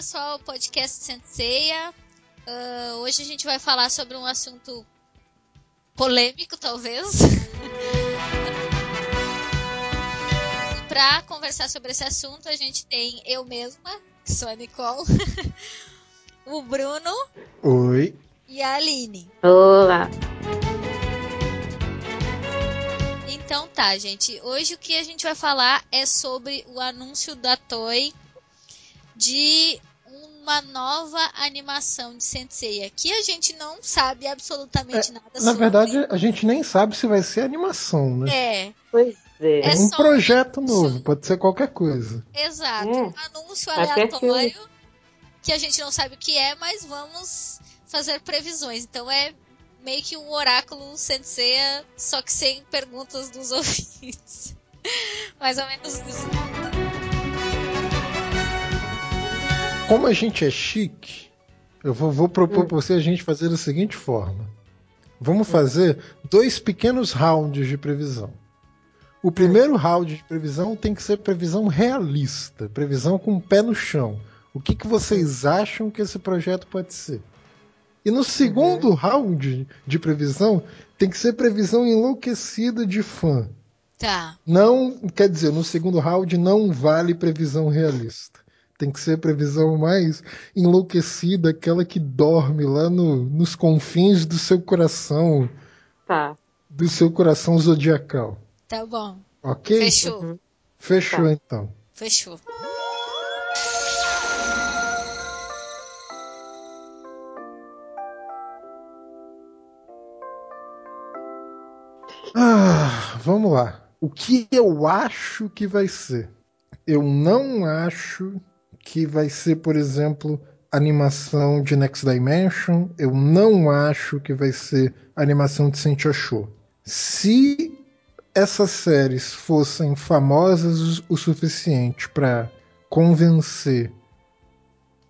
pessoal, podcast Senseia. Uh, hoje a gente vai falar sobre um assunto polêmico, talvez. Para conversar sobre esse assunto, a gente tem eu mesma, que sou a Nicole, o Bruno. Oi. E a Aline. Olá. Então tá, gente. Hoje o que a gente vai falar é sobre o anúncio da Toy de uma nova animação de Sensei. Aqui a gente não sabe absolutamente é, nada na sobre. Na verdade, a gente nem sabe se vai ser animação, né? É. Pois é. É, um projeto um novo, pode ser qualquer coisa. Exato. É. Um anúncio aleatório que a gente não sabe o que é, mas vamos fazer previsões. Então é meio que um oráculo Sensei, só que sem perguntas dos ouvintes. Mais ou menos isso. Como a gente é chique, eu vou, vou propor hum. para você a gente fazer da seguinte forma. Vamos hum. fazer dois pequenos rounds de previsão. O primeiro hum. round de previsão tem que ser previsão realista, previsão com o pé no chão. O que, que vocês acham que esse projeto pode ser? E no segundo uhum. round de previsão, tem que ser previsão enlouquecida de fã. Tá. Não, quer dizer, no segundo round não vale previsão realista. Tem que ser a previsão mais enlouquecida, aquela que dorme lá no, nos confins do seu coração. Tá. Do seu coração zodiacal. Tá bom. Ok? Fechou. Uhum. Fechou tá. então. Fechou. Ah, vamos lá. O que eu acho que vai ser? Eu não acho que vai ser, por exemplo, animação de Next Dimension. Eu não acho que vai ser animação de Sentia Show. Se essas séries fossem famosas o suficiente para convencer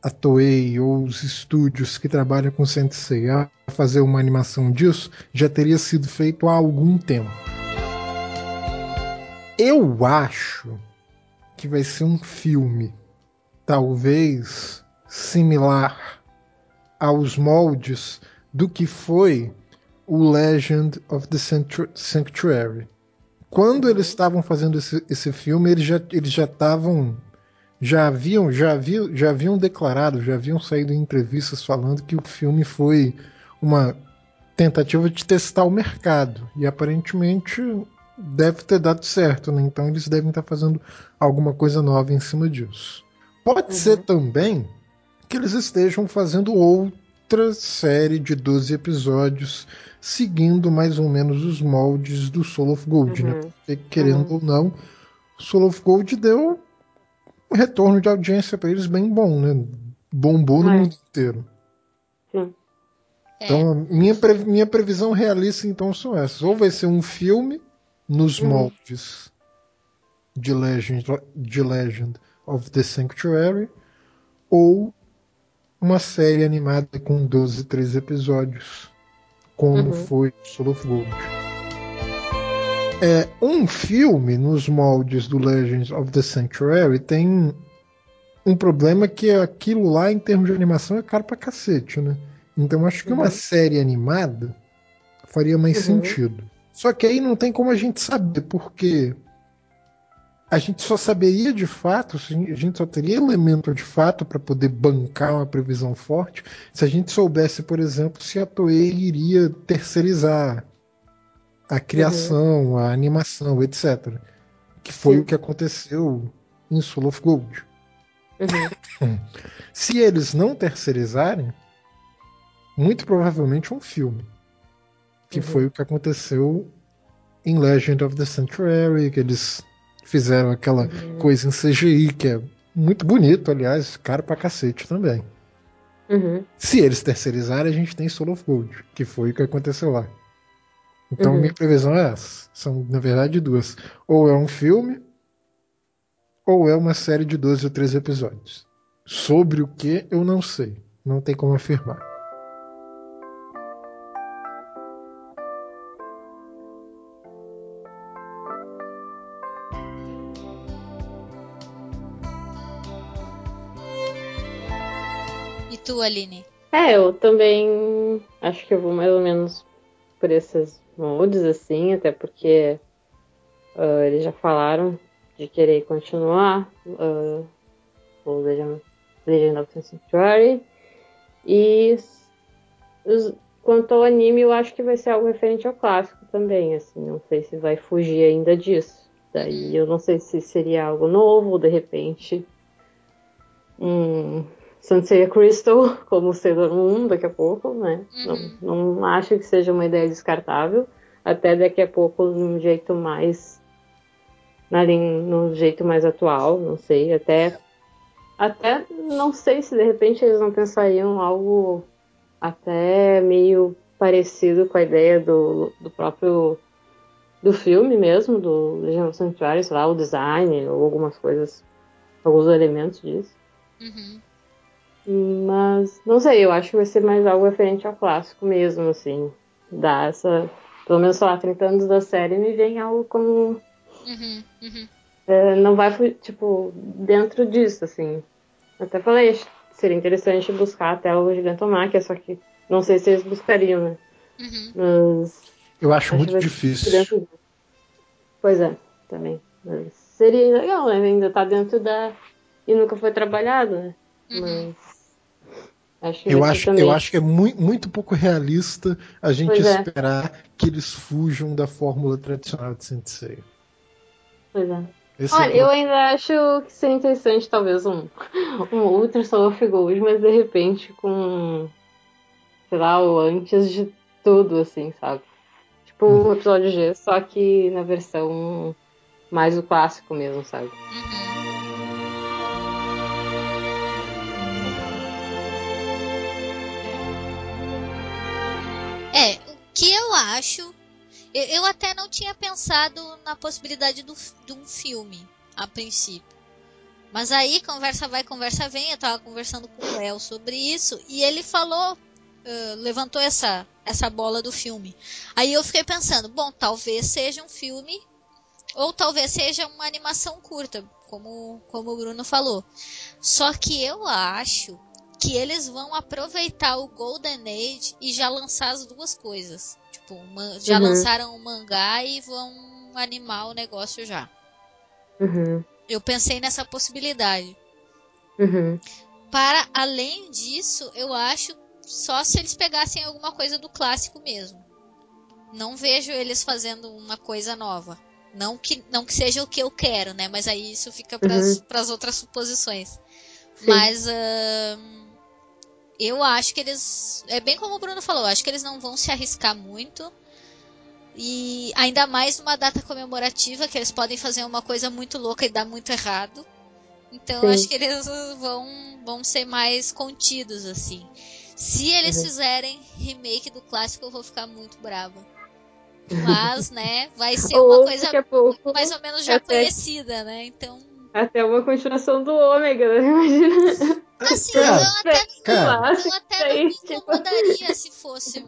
a Toei ou os estúdios que trabalham com Sensei a fazer uma animação disso, já teria sido feito há algum tempo. Eu acho que vai ser um filme talvez similar aos moldes do que foi o Legend of the Sanctuary. Quando eles estavam fazendo esse, esse filme, eles já eles já estavam já haviam já haviam, já haviam declarado, já haviam saído em entrevistas falando que o filme foi uma tentativa de testar o mercado e aparentemente deve ter dado certo, né? Então eles devem estar fazendo alguma coisa nova em cima disso. Pode uhum. ser também que eles estejam fazendo outra série de 12 episódios, seguindo mais ou menos os moldes do Soul of Gold, né? uhum. né? Porque, querendo uhum. ou não, Soul of Gold deu um retorno de audiência para eles bem bom, né? Bombou no é. mundo inteiro. Sim. Então, é. minha, pre minha previsão realista então são essas. Ou vai ser um filme nos uhum. moldes de Legend, de Legend of the Sanctuary ou uma série animada com 12, 13 episódios, como uhum. foi Soul of Gold. É, um filme nos moldes do Legends of the Sanctuary tem um problema que é aquilo lá em termos de animação é caro pra cacete, né? Então acho que uhum. uma série animada faria mais uhum. sentido. Só que aí não tem como a gente saber, porque a gente só saberia de fato, a gente só teria elemento de fato para poder bancar uma previsão forte se a gente soubesse, por exemplo, se a Toei iria terceirizar a criação, uhum. a animação, etc. Que foi Sim. o que aconteceu em Soul of Gold. Uhum. se eles não terceirizarem, muito provavelmente um filme. Que uhum. foi o que aconteceu em Legend of the Sanctuary, que eles Fizeram aquela uhum. coisa em CGI que é muito bonito, aliás, caro pra cacete também. Uhum. Se eles terceirizarem, a gente tem Soul of Gold, que foi o que aconteceu lá. Então uhum. minha previsão é essa. São, na verdade, duas. Ou é um filme, ou é uma série de 12 ou 13 episódios. Sobre o que eu não sei. Não tem como afirmar. Aline? É, eu também acho que eu vou mais ou menos por esses moldes, assim, até porque uh, eles já falaram de querer continuar uh, o Legend, of the Sanctuary. E os, quanto ao anime, eu acho que vai ser algo referente ao clássico também, assim, não sei se vai fugir ainda disso. Daí eu não sei se seria algo novo, de repente um Sanseiya Crystal como Sailor Moon daqui a pouco, né? Uhum. Não, não acho que seja uma ideia descartável. Até daqui a pouco num jeito mais. Na linha, no jeito mais atual, não sei. Até. Até não sei se de repente eles não pensariam algo até meio parecido com a ideia do, do próprio do filme mesmo, do Legião do Santuário, sei lá, o design ou algumas coisas, alguns elementos disso. Uhum. Mas, não sei, eu acho que vai ser mais algo referente ao clássico mesmo, assim. Dar essa. Pelo menos, sei lá, 30 anos da série me vem algo como. Uhum, uhum. É, não vai, tipo, dentro disso, assim. Até falei, seria interessante buscar até o Gigantomachia, só que não sei se eles buscariam, né? Uhum. Mas. Eu acho, acho muito difícil. Pois é, também. Mas seria legal, né? Ainda tá dentro da. E nunca foi trabalhado, né? Uhum. Mas Acho eu, acho, eu acho que é muito, muito pouco realista a gente é. esperar que eles fujam da fórmula tradicional de Sensei. Pois é. Esse é Olha, é eu ainda acho que seria interessante, talvez, um, um Ultra Soul of Gold, mas de repente com, sei lá, o antes de tudo, assim, sabe? Tipo um uhum. episódio G, só que na versão mais o clássico mesmo, sabe? Uhum. Acho. Eu, eu até não tinha pensado na possibilidade do, de um filme, a princípio. Mas aí, conversa vai, conversa vem. Eu tava conversando com o Léo sobre isso e ele falou, uh, levantou essa, essa bola do filme. Aí eu fiquei pensando, bom, talvez seja um filme ou talvez seja uma animação curta, como, como o Bruno falou. Só que eu acho que eles vão aproveitar o Golden Age e já lançar as duas coisas. Tipo, já uhum. lançaram o mangá e vão animar o negócio já. Uhum. Eu pensei nessa possibilidade. Uhum. Para além disso, eu acho só se eles pegassem alguma coisa do clássico mesmo. Não vejo eles fazendo uma coisa nova. Não que, não que seja o que eu quero, né? Mas aí isso fica para as uhum. outras suposições. Sim. Mas. Uh eu acho que eles. É bem como o Bruno falou, acho que eles não vão se arriscar muito. E ainda mais numa data comemorativa, que eles podem fazer uma coisa muito louca e dar muito errado. Então Sim. acho que eles vão, vão ser mais contidos, assim. Se eles uhum. fizerem remake do clássico, eu vou ficar muito brava. Mas, né, vai ser uma coisa mais ou menos já até, conhecida, né? Então. Até uma continuação do Ômega, né? Imagina. Assim, cara, eu até, cara, eu até não me incomodaria se fosse.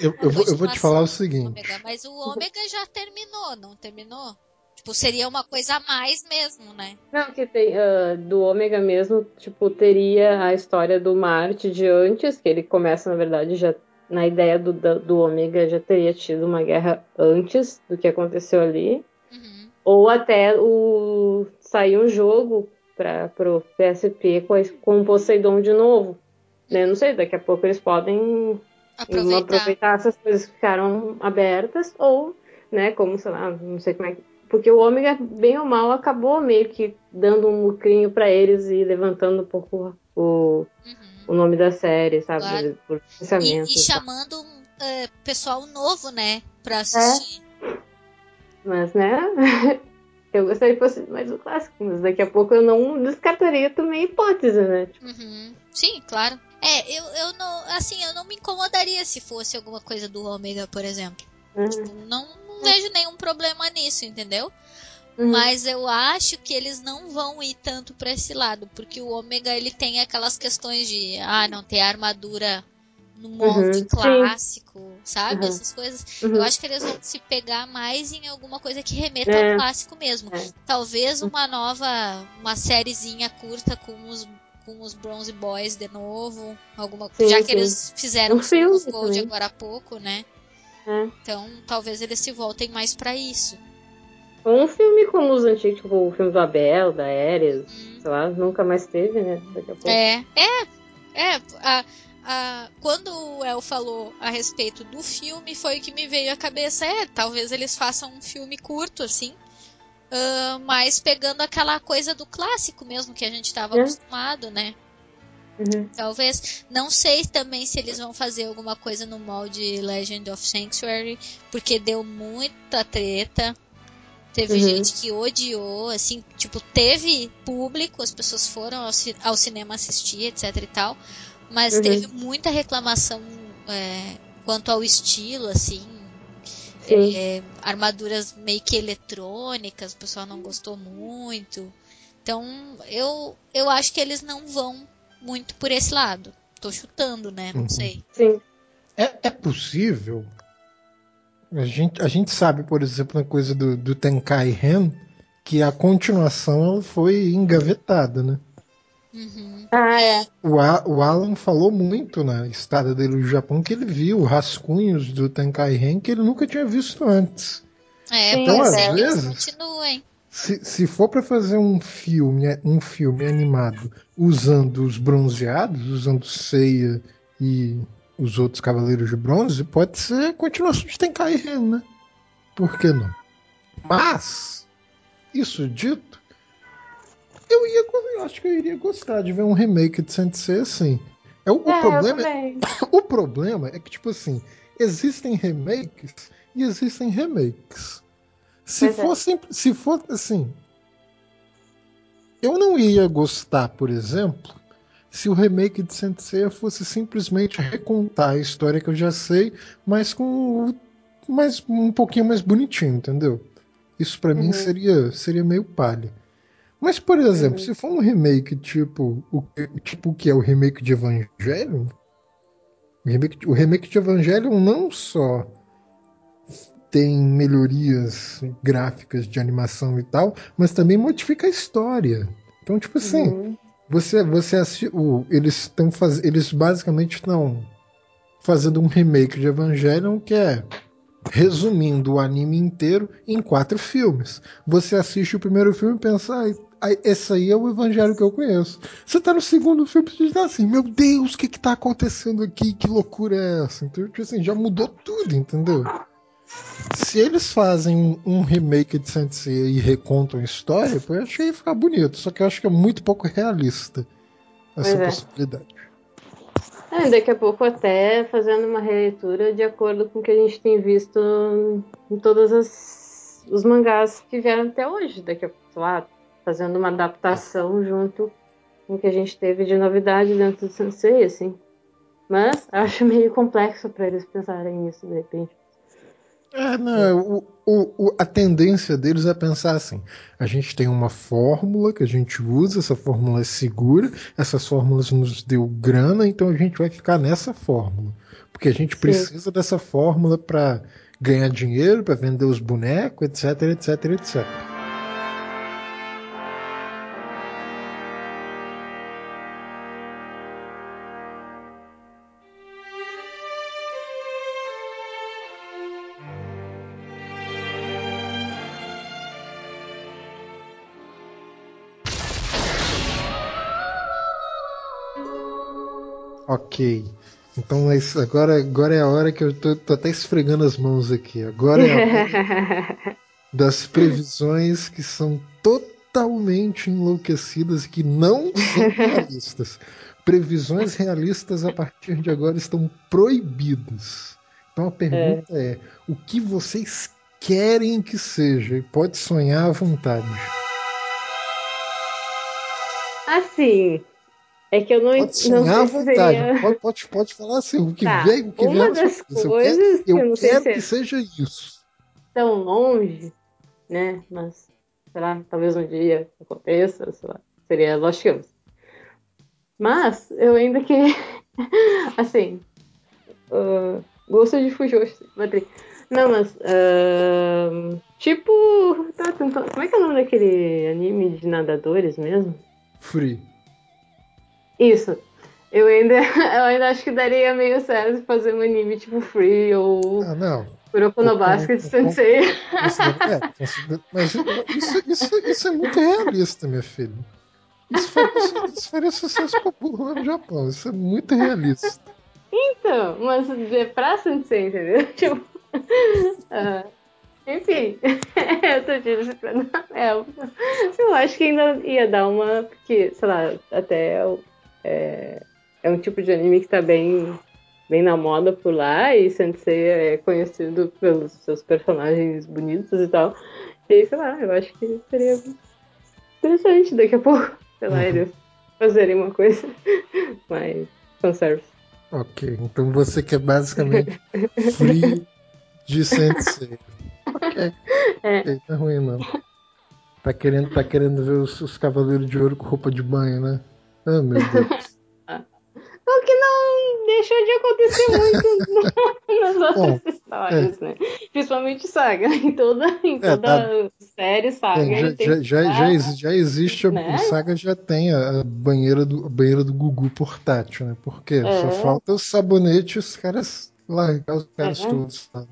Eu, eu, vou, eu vou te falar o seguinte. Ômega, mas o ômega já terminou, não terminou? Tipo, seria uma coisa a mais mesmo, né? Não, que tem uh, do ômega mesmo, tipo, teria a história do Marte de antes, que ele começa, na verdade, já na ideia do, do ômega já teria tido uma guerra antes do que aconteceu ali. Uhum. Ou até o sair um jogo para o PSP com, com o Poseidon de novo. Né? Não sei, daqui a pouco eles podem aproveitar. aproveitar essas coisas que ficaram abertas, ou, né, como, sei lá, não sei como é que. Porque o Ômega, bem ou mal, acabou meio que dando um lucrinho para eles e levantando um pouco o, uhum. o nome da série, sabe? Claro. Por e, e chamando uh, pessoal novo, né, pra assistir. É. Mas, né? Eu gostaria que fosse mais o clássico, mas daqui a pouco eu não descartaria também a hipótese, né? Tipo... Uhum. Sim, claro. É, eu, eu não. Assim, eu não me incomodaria se fosse alguma coisa do Ômega, por exemplo. Uhum. Tipo, não, não vejo nenhum problema nisso, entendeu? Uhum. Mas eu acho que eles não vão ir tanto para esse lado, porque o Ômega ele tem aquelas questões de ah, não ter armadura no molde uhum, clássico, sim. sabe? Uhum. Essas coisas. Uhum. Eu acho que eles vão se pegar mais em alguma coisa que remeta é. ao clássico mesmo. É. Talvez uma nova, uma sériezinha curta com os com os Bronze Boys de novo. Alguma sim, Já sim. que eles fizeram um filme Gold agora há pouco, né? É. Então talvez eles se voltem mais para isso. Um filme como os antigos, tipo o filme do Abel, da Ares, hum. sei lá, nunca mais teve, né? Daqui a pouco. É, é, é. A, a, quando o El falou a respeito do filme, foi o que me veio à cabeça. É, talvez eles façam um filme curto, assim. Uh, mas pegando aquela coisa do clássico mesmo que a gente estava é. acostumado, né? Uhum. Talvez. Não sei também se eles vão fazer alguma coisa no molde Legend of Sanctuary, porque deu muita treta. Teve uhum. gente que odiou, assim, tipo, teve público, as pessoas foram ao, ao cinema assistir, etc e tal, mas uhum. teve muita reclamação é, quanto ao estilo, assim, é, armaduras meio que eletrônicas, o pessoal não gostou muito. Então, eu, eu acho que eles não vão muito por esse lado. Tô chutando, né? Não uhum. sei. Sim. É, é possível a gente, a gente sabe, por exemplo, na coisa do, do Tenkai Ren, que a continuação ela foi engavetada, né? Uhum. Ah, é. O, a, o Alan falou muito na estada dele no Japão que ele viu rascunhos do Tenkai Ren que ele nunca tinha visto antes. É, então, às é, vezes, continuem. Se, se for para fazer um filme, um filme animado usando os bronzeados, usando Seiya e os outros Cavaleiros de Bronze, pode ser continuação de Tenkai Ren, né? Por que não? Mas, isso dito, eu ia eu acho que eu iria gostar de ver um remake de Sensei assim. É, o, é, o problema, é, o problema é que, tipo assim, existem remakes e existem remakes. Se pois fosse, é. se for assim, eu não ia gostar, por exemplo, se o remake de Sensei fosse simplesmente recontar a história que eu já sei, mas com mais, um pouquinho mais bonitinho, entendeu? Isso para uhum. mim seria, seria meio palha. Mas, por exemplo, uhum. se for um remake tipo o, tipo que é o remake de Evangelion, o remake, o remake de Evangelion não só tem melhorias gráficas de animação e tal, mas também modifica a história. Então, tipo assim, uhum. Você, você o, eles estão faz... eles basicamente estão fazendo um remake de Evangelion que é resumindo o anime inteiro em quatro filmes. Você assiste o primeiro filme e pensa, ah, esse aí é o Evangelho que eu conheço. Você tá no segundo filme e diz assim, meu Deus, o que que tá acontecendo aqui? Que loucura é essa? Então, tipo assim, já mudou tudo, entendeu? Se eles fazem um, um remake de Sensei e recontam a história, eu acho que ia ficar bonito. Só que eu acho que é muito pouco realista essa é. possibilidade. É, daqui a pouco até fazendo uma releitura de acordo com o que a gente tem visto em todos os mangás que vieram até hoje. Daqui a pouco, lá, fazendo uma adaptação junto com o que a gente teve de novidade dentro do Sensei, assim. Mas acho meio complexo para eles pensarem nisso de repente. É, não, o, o, a tendência deles é pensar assim: a gente tem uma fórmula que a gente usa, essa fórmula é segura, essas fórmulas nos deu grana, então a gente vai ficar nessa fórmula. Porque a gente Sim. precisa dessa fórmula para ganhar dinheiro, para vender os bonecos, etc, etc, etc. Ok. Então é agora, agora é a hora que eu tô, tô até esfregando as mãos aqui. Agora é a hora das previsões que são totalmente enlouquecidas e que não são realistas. Previsões realistas a partir de agora estão proibidas. Então a pergunta é, é o que vocês querem que seja? E pode sonhar à vontade. Assim, é que eu não Pode à vontade. Seria... Pode, pode, pode, falar assim, o que tá. vem, o que Uma vem das coisas eu quero, eu, eu quero que seja isso. Tão longe, né? Mas, sei lá, talvez um dia aconteça, sei lá. Seria Lost Hills. Mas, eu ainda que. assim. Uh, gosto de Fujoshi. Não, mas. Uh, tipo. Tá, como é que é o nome daquele anime de nadadores mesmo? Free. Isso. Eu ainda, eu ainda acho que daria meio certo fazer um anime tipo Free ou Ah, não. Kuroko no Basket Sensei. Isso, é, mas isso, isso, isso é muito realista, minha filha. Isso faria, isso faria sucesso lá no Japão. Isso é muito realista. Então, mas é pra Sensei, entendeu? Tipo. uh, enfim, eu tô dizendo pra. É, eu acho que ainda ia dar uma. Porque, sei lá, até é, é um tipo de anime que tá bem, bem na moda por lá. E Sensei é conhecido pelos seus personagens bonitos e tal. E sei lá, eu acho que seria interessante daqui a pouco, sei lá, uhum. eles fazerem uma coisa mais fanservice. Ok, então você quer basicamente free de Sensei. Ok. É. Tá ruim não. Tá querendo, tá querendo ver os, os Cavaleiros de Ouro com roupa de banho, né? Ah, oh, meu Deus. O que não deixou de acontecer muito nas outras Bom, histórias, é. né? Principalmente saga. Em toda, em é, toda é, tá... série saga. É, já, já, já, já, já, existe, né? a saga já tem a banheira do, a banheira do Gugu portátil, né? Porque é. só falta o sabonete e os caras largar os caras é. todos. Sabe?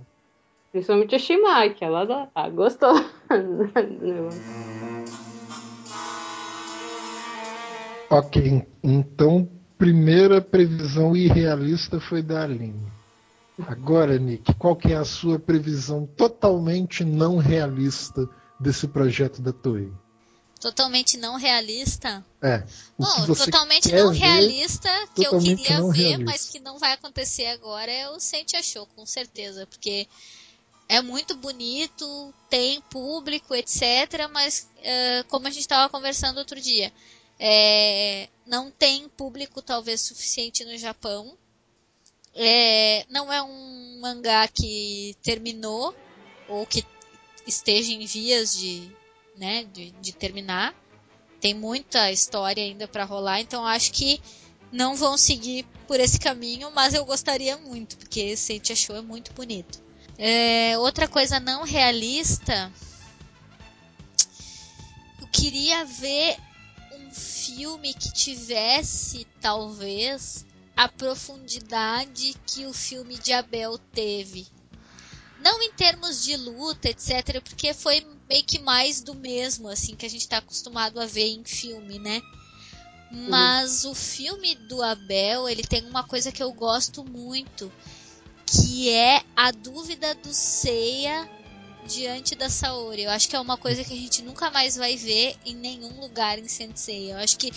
Principalmente a Shimai, que ela ah, gostou. ok, então primeira previsão irrealista foi da Aline. Agora, Nick, qual que é a sua previsão totalmente não realista desse projeto da Toei? Totalmente não realista? É. Bom, totalmente não realista que eu queria ver, realista. mas que não vai acontecer agora é o Sente Achou, com certeza, porque é muito bonito, tem público, etc. Mas uh, como a gente estava conversando outro dia, é, não tem público talvez suficiente no Japão. É, não é um mangá que terminou ou que esteja em vias de, né, de, de terminar. Tem muita história ainda para rolar, então acho que não vão seguir por esse caminho, mas eu gostaria muito, porque Sente Show é muito bonito. É, outra coisa não realista. Eu queria ver filme que tivesse, talvez, a profundidade que o filme de Abel teve. Não em termos de luta, etc., porque foi meio que mais do mesmo, assim, que a gente está acostumado a ver em filme, né? Uhum. Mas uhum. o filme do Abel, ele tem uma coisa que eu gosto muito, que é a dúvida do Seiya diante da Saori. Eu acho que é uma coisa que a gente nunca mais vai ver em nenhum lugar em Sensei. Eu acho que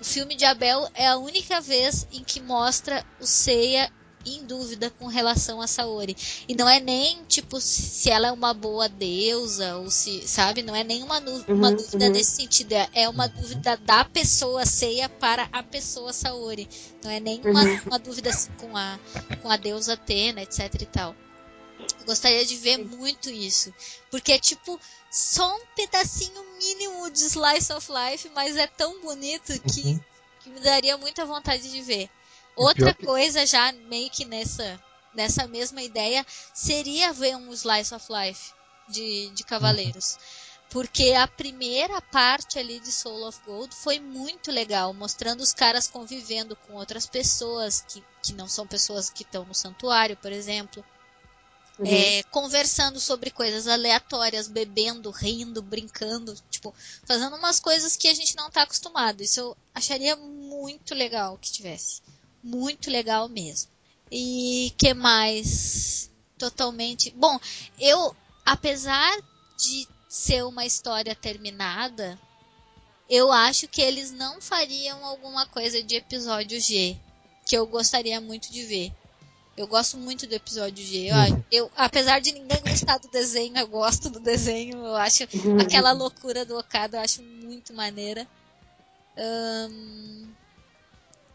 o filme de Abel é a única vez em que mostra o Seiya em dúvida com relação a Saori. E não é nem, tipo, se ela é uma boa deusa, ou se, sabe? Não é nem uma, uma uhum, dúvida uhum. nesse sentido. É, é uma dúvida da pessoa Seiya para a pessoa Saori. Não é nem uma, uhum. uma dúvida assim, com, a, com a deusa Atena, etc e tal. Eu gostaria de ver muito isso. Porque é tipo só um pedacinho mínimo de Slice of Life, mas é tão bonito que, uhum. que me daria muita vontade de ver. Outra coisa já meio que nessa nessa mesma ideia seria ver um slice of life de, de Cavaleiros. Porque a primeira parte ali de Soul of Gold foi muito legal, mostrando os caras convivendo com outras pessoas que, que não são pessoas que estão no santuário, por exemplo. Uhum. É, conversando sobre coisas aleatórias, bebendo, rindo, brincando, tipo, fazendo umas coisas que a gente não está acostumado. Isso eu acharia muito legal que tivesse muito legal mesmo. E que mais? Totalmente. Bom, eu, apesar de ser uma história terminada, eu acho que eles não fariam alguma coisa de episódio G, que eu gostaria muito de ver. Eu gosto muito do episódio G. Eu, uhum. eu, apesar de ninguém gostar do desenho, eu gosto do desenho. Eu acho uhum. aquela loucura do Okada, eu acho muito maneira. Um,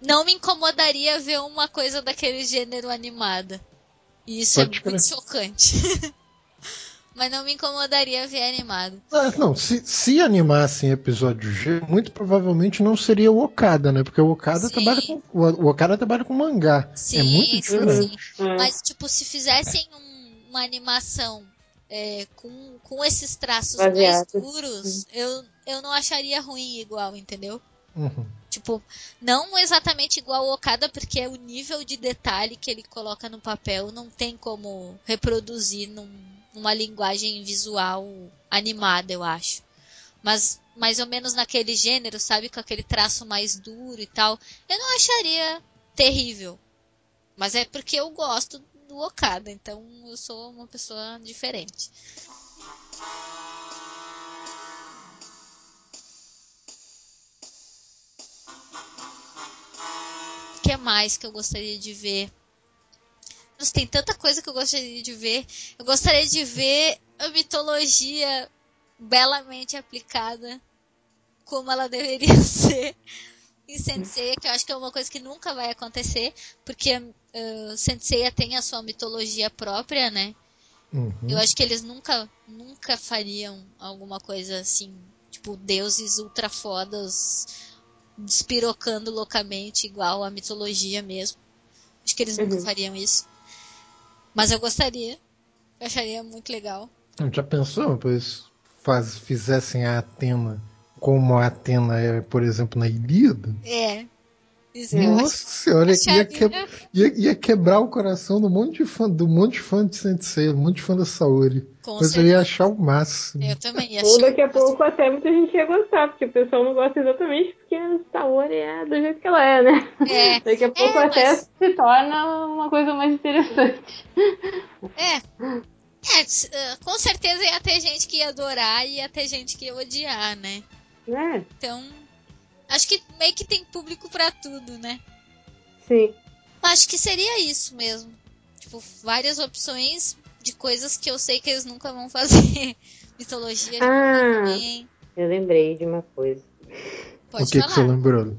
não me incomodaria ver uma coisa daquele gênero animada. E isso Pode é crer. muito chocante. Mas não me incomodaria ver animado. Ah, não, se, se animassem episódio G, muito provavelmente não seria o Okada, né? Porque o Okada sim. trabalha com. O Okada trabalha com mangá. É sim, é muito diferente. Sim. Mas, tipo, se fizessem um, uma animação é, com, com esses traços mais escuros, eu, eu não acharia ruim igual, entendeu? Uhum. Tipo, não exatamente igual o Okada, porque é o nível de detalhe que ele coloca no papel não tem como reproduzir num, numa linguagem visual animada, eu acho. Mas mais ou menos naquele gênero, sabe? Com aquele traço mais duro e tal. Eu não acharia terrível. Mas é porque eu gosto do Okada, então eu sou uma pessoa diferente. O que mais que eu gostaria de ver? Tem tanta coisa que eu gostaria de ver. Eu gostaria de ver a mitologia belamente aplicada como ela deveria ser em Sensei, que eu acho que é uma coisa que nunca vai acontecer, porque uh, Sensei tem a sua mitologia própria, né? Uhum. Eu acho que eles nunca, nunca fariam alguma coisa assim, tipo deuses ultra fodas despirocando loucamente, igual a mitologia mesmo. Acho que eles uhum. nunca fariam isso. Mas eu gostaria. Eu acharia muito legal. Já pensou, pois faz, fizessem a Atena como a Atena é, por exemplo, na Ilíada? É. Nossa senhora, ia, que, ia, ia, quebrar o coração do monte de fã, do monte de fã de Sensei, um monte de fã da Saori. Com Mas certeza. eu ia achar o máximo. Eu também ia achar. Ou daqui a pouco até muita gente ia gostar, porque o pessoal não gosta exatamente porque a Saori é do jeito que ela é, né? É. Daqui a pouco é, até mas... se torna uma coisa mais interessante. É. É, com certeza ia ter gente que ia adorar e ia ter gente que ia odiar, né? É. Então, acho que meio que tem público para tudo, né? Sim. Acho que seria isso mesmo. Tipo, várias opções de coisas que eu sei que eles nunca vão fazer. Mitologia ah, também. Eu lembrei de uma coisa. Pode o que, falar. que você lembrou?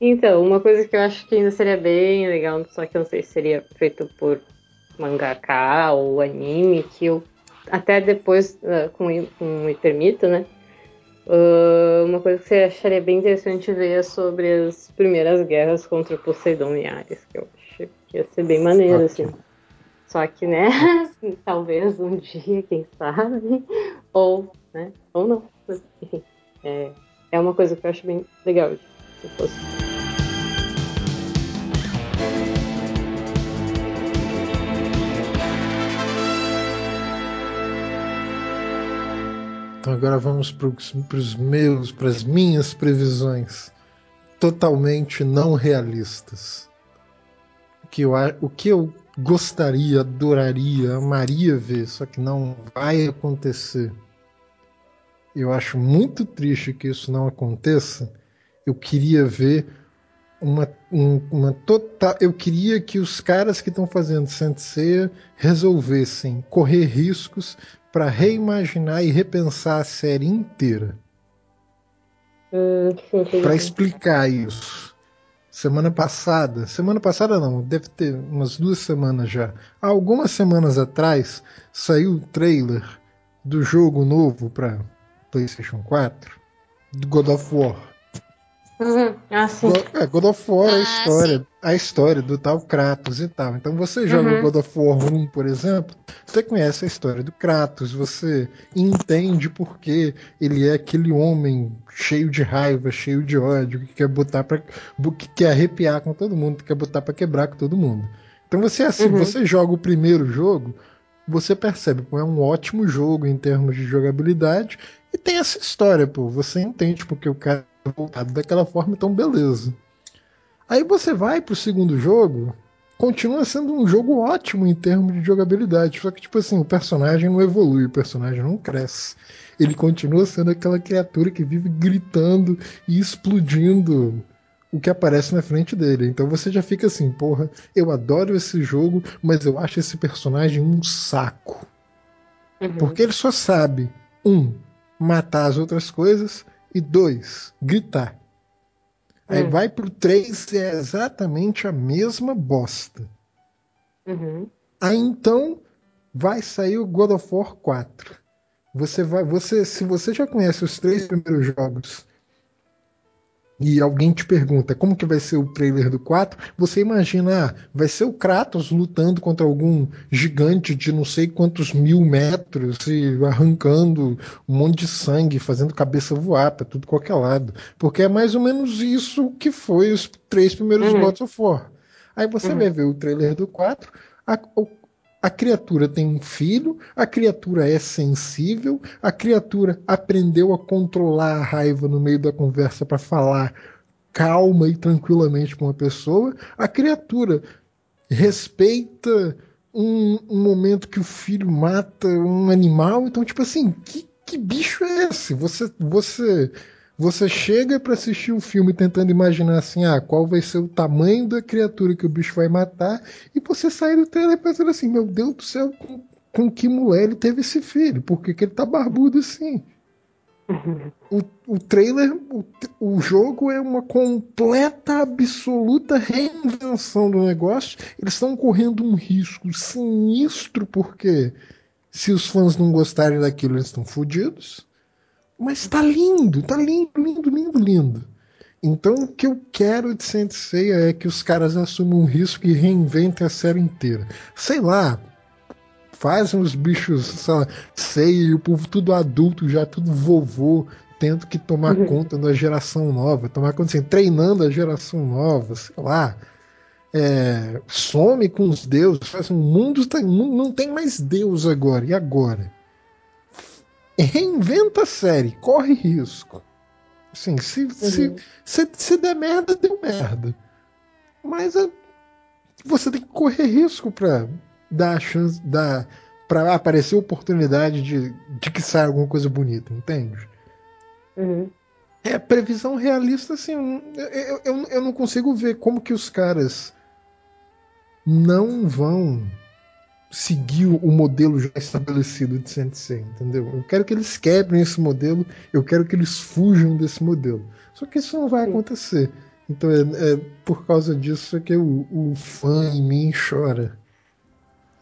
Então, uma coisa que eu acho que ainda seria bem legal, só que eu não sei se seria feito por mangaka ou anime, que eu até depois, uh, com, com o Hipermito, né? Uh, uma coisa que você acharia bem interessante ver é sobre as primeiras guerras contra Poseidon e Ares, que eu acho que ia ser bem maneiro, okay. assim. Só que, né, talvez um dia, quem sabe, ou, né, ou não. Enfim, é, é uma coisa que eu acho bem legal, se fosse. Agora vamos para os meus, para as minhas previsões totalmente não realistas. O que eu, o que eu gostaria, adoraria, amaria ver, só que não vai acontecer. Eu acho muito triste que isso não aconteça. Eu queria ver uma, um, uma total. Eu queria que os caras que estão fazendo Sensei resolvessem correr riscos para reimaginar e repensar a série inteira. Hum, para explicar isso. Semana passada, semana passada não, deve ter umas duas semanas já. Há algumas semanas atrás saiu o trailer do jogo novo para PlayStation 4 do God of War. Uhum. Ah, sim. God, é, God of War é a ah, história, a história do tal Kratos e tal. Então você joga uhum. God of War 1, por exemplo, você conhece a história do Kratos, você entende por que ele é aquele homem cheio de raiva, cheio de ódio, que quer botar para que quer arrepiar com todo mundo, que quer botar para quebrar com todo mundo. Então você assim, uhum. você joga o primeiro jogo, você percebe que é um ótimo jogo em termos de jogabilidade e tem essa história, pô, você entende porque o cara voltado daquela forma, então beleza. Aí você vai pro segundo jogo, continua sendo um jogo ótimo em termos de jogabilidade, só que tipo assim, o personagem não evolui, o personagem não cresce. Ele continua sendo aquela criatura que vive gritando e explodindo o que aparece na frente dele. Então você já fica assim, porra, eu adoro esse jogo, mas eu acho esse personagem um saco. Uhum. Porque ele só sabe, um, matar as outras coisas, e dois, gritar. Aí hum. vai pro três é exatamente a mesma bosta. Uhum. Aí então vai sair o God of War 4. Você vai, você, se você já conhece os três primeiros jogos e alguém te pergunta como que vai ser o trailer do 4, você imagina, ah, vai ser o Kratos lutando contra algum gigante de não sei quantos mil metros e arrancando um monte de sangue, fazendo cabeça voar para tudo qualquer lado. Porque é mais ou menos isso que foi os três primeiros uhum. God of War. Aí você uhum. vai ver o trailer do 4, a, o a criatura tem um filho, a criatura é sensível, a criatura aprendeu a controlar a raiva no meio da conversa para falar calma e tranquilamente com a pessoa, a criatura respeita um, um, momento que o filho mata um animal. Então, tipo assim, que, que bicho é esse? Você, você você chega para assistir o um filme tentando imaginar assim, ah, qual vai ser o tamanho da criatura que o bicho vai matar, e você sai do trailer pensando assim, meu Deus do céu, com, com que mulher ele teve esse filho? Por que, que ele tá barbudo assim? O, o trailer, o, o jogo é uma completa, absoluta reinvenção do negócio. Eles estão correndo um risco sinistro, porque se os fãs não gostarem daquilo, eles estão fodidos. Mas tá lindo, tá lindo, lindo, lindo, lindo. Então o que eu quero de Sensei é que os caras assumam um risco e reinventem a série inteira. Sei lá, fazem os bichos, sei lá, sei, o povo tudo adulto, já tudo vovô, tendo que tomar uhum. conta da geração nova, tomar conta assim, treinando a geração nova, sei lá. É, some com os deuses, faz um mundo tá, não tem mais Deus agora, e agora? Reinventa a série, corre risco. Assim, se, uhum. se, se, se, der merda, deu merda. Mas é, você tem que correr risco para dar a chance, dar, para aparecer oportunidade de, de que saia alguma coisa bonita, entende? Uhum. É, previsão realista, assim, eu, eu, eu não consigo ver como que os caras não vão seguir o modelo já estabelecido de Sensei, entendeu? Eu quero que eles quebrem esse modelo, eu quero que eles fujam desse modelo. Só que isso não vai acontecer. Então é, é por causa disso que o, o fã em mim chora.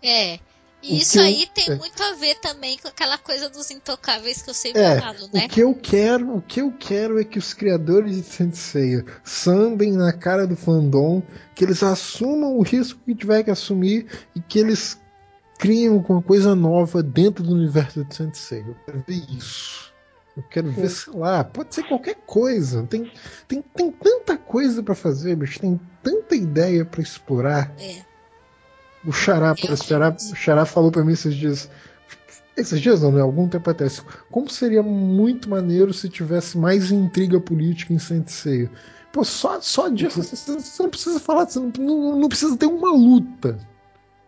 É. E isso aí tem é, muito a ver também com aquela coisa dos intocáveis que eu sempre é, falo, né? O que eu quero, o que eu quero é que os criadores de Sensei sambem na cara do fandom, que eles assumam o risco que tiver que assumir e que eles criem alguma coisa nova dentro do universo de Sensei. Eu quero ver isso. Eu quero Sim. ver, sei lá, pode ser qualquer coisa. Tem, tem, tem tanta coisa para fazer, bicho. Tem tanta ideia para explorar. É. O Xará, o Xará, o Xará falou para mim esses dias. Esses dias não, né? Algum tempo atrás. Como seria muito maneiro se tivesse mais intriga política em Sensei. Pô, só, só disso você não precisa falar, você não, não, não precisa ter uma luta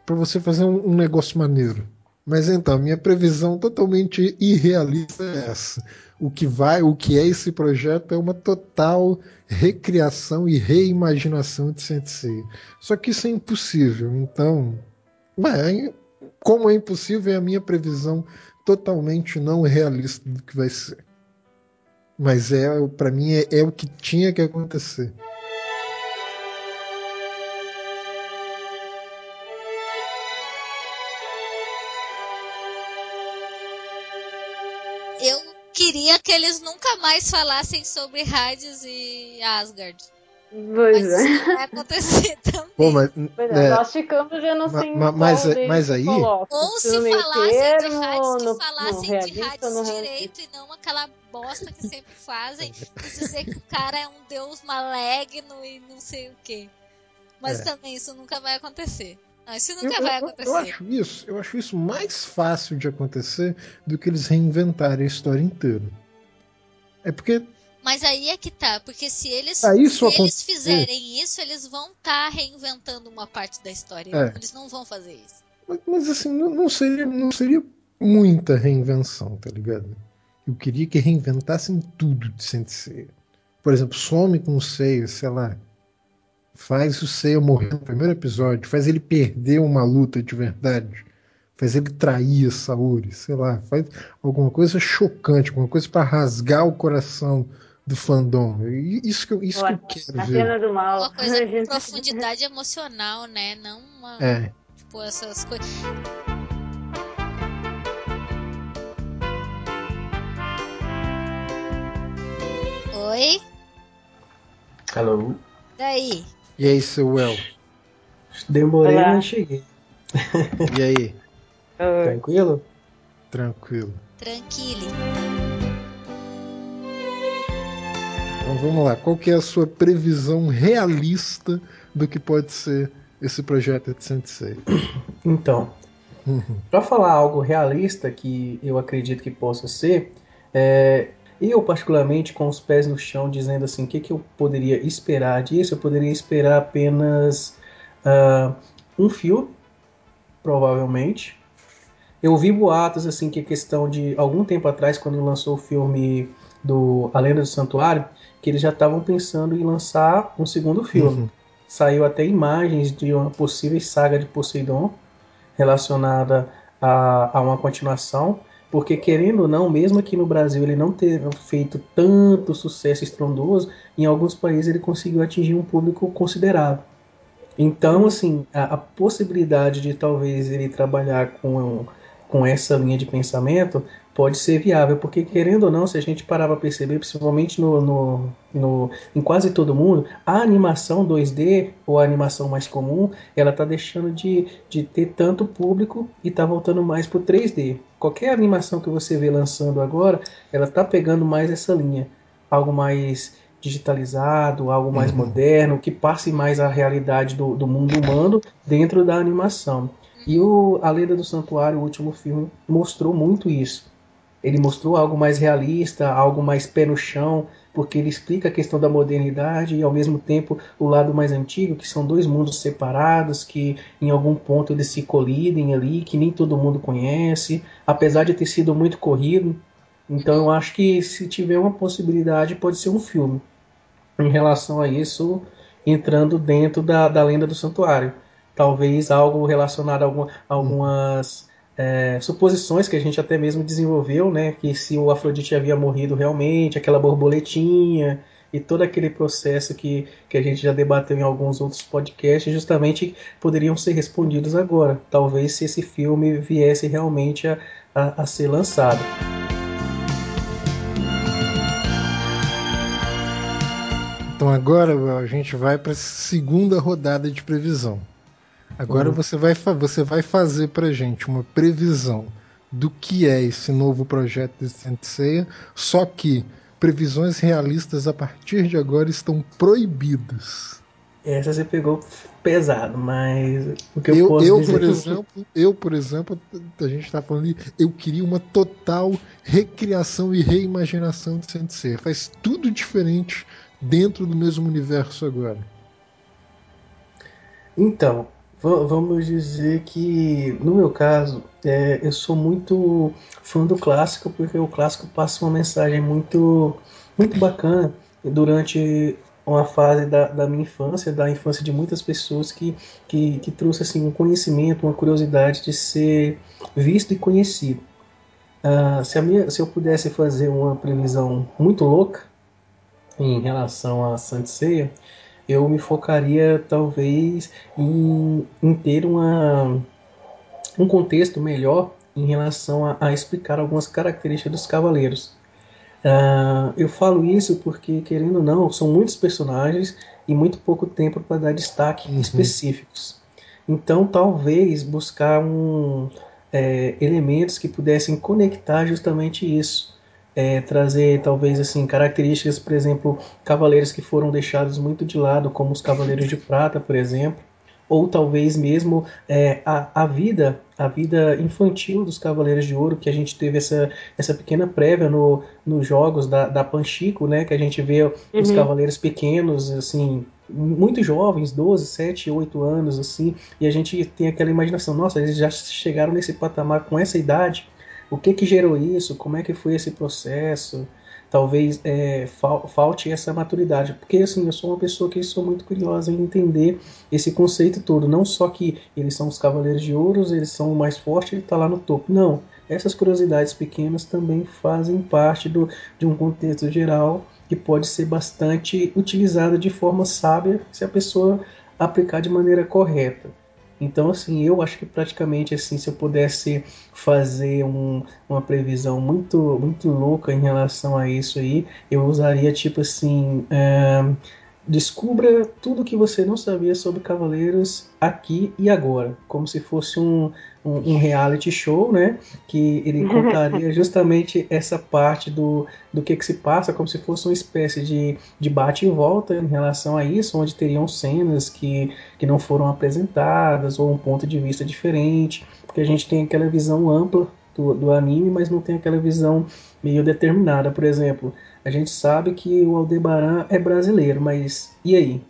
para você fazer um, um, negócio maneiro. Mas então, minha previsão totalmente irrealista é essa. O que vai, o que é esse projeto é uma total recriação e reimaginação de Sensei. Só que isso é impossível. Então, bem, como é impossível, é a minha previsão totalmente não realista do que vai ser. Mas é, para mim é, é o que tinha que acontecer. Mais falassem sobre Hades e Asgard. Pois mas é. isso vai acontecer também. Pô, mas, é, nós ficamos vendo assim. Ma, mas, mas aí. Ou se falassem termo, de Hades, que falassem de Hades direito e não aquela bosta que sempre fazem, dizer que o cara é um deus maligno e não sei o quê. Mas é. também isso nunca vai acontecer. Não, isso nunca eu, vai acontecer. Eu, eu, acho isso, eu acho isso mais fácil de acontecer do que eles reinventarem a história inteira. É porque. Mas aí é que tá, porque se eles, ah, se eles fizerem isso, eles vão estar tá reinventando uma parte da história. É. Eles não vão fazer isso. Mas, mas assim, não, não, seria, não seria muita reinvenção, tá ligado? Eu queria que reinventassem tudo de Sensei. Por exemplo, some com o seio, sei lá faz o Seiya morrer no primeiro episódio, faz ele perder uma luta de verdade, faz ele trair a Saori, sei lá, faz alguma coisa chocante, alguma coisa para rasgar o coração do fandom. Isso que eu, isso Ué, que eu quero ver. Do mal. Uma coisa com profundidade emocional, né? Não uma, é. tipo essas coisas. Oi? Alô? Daí? E aí, seu El? Demorei, Olá. mas cheguei. E aí? Ah, Tranquilo? Tranquilo. Tranquile. Então vamos lá. Qual que é a sua previsão realista do que pode ser esse projeto de Sensei? Então, Uhum. Para falar algo realista que eu acredito que possa ser, é, eu particularmente com os pés no chão dizendo assim, o que, que eu poderia esperar disso? Eu poderia esperar apenas ah, um filme, provavelmente. Eu ouvi boatos assim que a questão de algum tempo atrás, quando lançou o filme do A Lenda do Santuário, que eles já estavam pensando em lançar um segundo filme. Uhum. Saiu até imagens de uma possível saga de Poseidon relacionada a, a uma continuação, porque querendo ou não, mesmo aqui no Brasil ele não ter feito tanto sucesso estrondoso, em alguns países ele conseguiu atingir um público considerável. Então, assim, a, a possibilidade de talvez ele trabalhar com, com essa linha de pensamento pode ser viável, porque querendo ou não, se a gente parar para perceber, principalmente no, no, no, em quase todo mundo, a animação 2D ou a animação mais comum, ela está deixando de, de ter tanto público e está voltando mais para o 3D. Qualquer animação que você vê lançando agora, ela está pegando mais essa linha, algo mais digitalizado, algo mais Uhum. moderno, que passe mais a realidade do, do mundo humano dentro da animação. E o A Lenda do Santuário, o último filme, mostrou muito isso. Ele mostrou algo mais realista, algo mais pé no chão, porque ele explica a questão da modernidade e ao mesmo tempo o lado mais antigo, que são dois mundos separados, que em algum ponto eles se colidem ali, que nem todo mundo conhece, apesar de ter sido muito corrido. Então eu acho que se tiver uma possibilidade pode ser um filme em relação a isso, entrando dentro da, da lenda do santuário. Talvez algo relacionado a alguma, algumas é, suposições que a gente até mesmo desenvolveu, né? Que se o Afrodite havia morrido realmente, aquela borboletinha e todo aquele processo que, que a gente já debateu em alguns outros podcasts, justamente poderiam ser respondidos agora. Talvez se esse filme viesse realmente a, a, a ser lançado. Então agora a gente vai para a segunda rodada de previsão. Agora Uhum. você, vai, você vai fazer pra gente uma previsão do que é esse novo projeto de Senseiya, só que previsões realistas a partir de agora estão proibidas. Essa você pegou pesado, mas o que eu, Eu, posso eu, dizer por que- exemplo, eu, por exemplo, a gente tá falando ali, eu queria uma total recriação e reimaginação de Sensei. Faz tudo diferente dentro do mesmo universo agora. Então, vamos dizer que, no meu caso, é, eu sou muito fã do clássico, porque o clássico passa uma mensagem muito, muito bacana durante uma fase da, da minha infância, da infância de muitas pessoas que, que, que trouxe assim, um conhecimento, uma curiosidade de ser visto e conhecido. Ah, se, minha, se eu pudesse fazer uma previsão muito louca em relação a Santa Ceia, eu me focaria talvez em, em ter uma, um contexto melhor em relação a, a explicar algumas características dos cavaleiros. Ah, eu falo isso porque, querendo ou não, são muitos personagens e muito pouco tempo para dar destaque Uhum. específicos. Então, talvez buscar um, é, elementos que pudessem conectar justamente isso. É, trazer talvez assim características, por exemplo, cavaleiros que foram deixados muito de lado, como os Cavaleiros de Prata, por exemplo, ou talvez mesmo é, a, a vida, a vida infantil dos Cavaleiros de Ouro, que a gente teve essa, essa pequena prévia no, nos jogos da, da Panchico, né, que a gente vê os Uhum. cavaleiros pequenos, assim, muito jovens, 12, 7, 8 anos, assim, e a gente tem aquela imaginação, nossa, eles já chegaram nesse patamar com essa idade, o que que gerou isso, como é que foi esse processo, talvez é, fal- falte essa maturidade, porque assim, eu sou uma pessoa que sou muito curiosa em entender esse conceito todo, não só que eles são os cavaleiros de ouros, eles são o mais forte, ele está lá no topo, não, essas curiosidades pequenas também fazem parte do, de um contexto geral que pode ser bastante utilizada de forma sábia se a pessoa aplicar de maneira correta. Então, assim, eu acho que praticamente assim, se eu pudesse fazer um, uma previsão muito, muito louca em relação a isso aí, eu usaria tipo assim, é, descubra tudo o que você não sabia sobre Cavaleiros aqui e agora, como se fosse um, um, um reality show, né? Que ele contaria justamente essa parte do, do que, que se passa, como se fosse uma espécie de, de bate e volta em relação a isso, onde teriam cenas que, que não foram apresentadas ou um ponto de vista diferente, porque a gente tem aquela visão ampla do, do anime, mas não tem aquela visão meio determinada. Por exemplo, a gente sabe que o Aldebaran é brasileiro, mas e aí?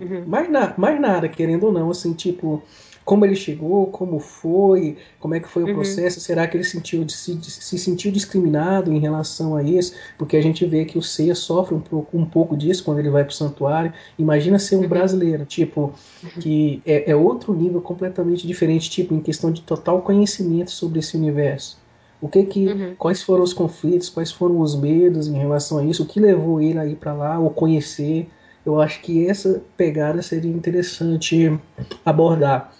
Uhum. Mais, na, mais nada, querendo ou não, assim, tipo, como ele chegou, como foi, como é que foi o uhum. processo, será que ele sentiu, se, se sentiu discriminado em relação a isso? Porque a gente vê que o Seiya sofre um pouco, um pouco disso quando ele vai para o santuário. Imagina ser um uhum. brasileiro, tipo, uhum. que é, é outro nível completamente diferente, tipo, em questão de total conhecimento sobre esse universo. O que que, uhum. quais foram os conflitos, quais foram os medos em relação a isso, o que levou ele a ir para lá ou conhecer. Eu acho que essa pegada seria interessante abordar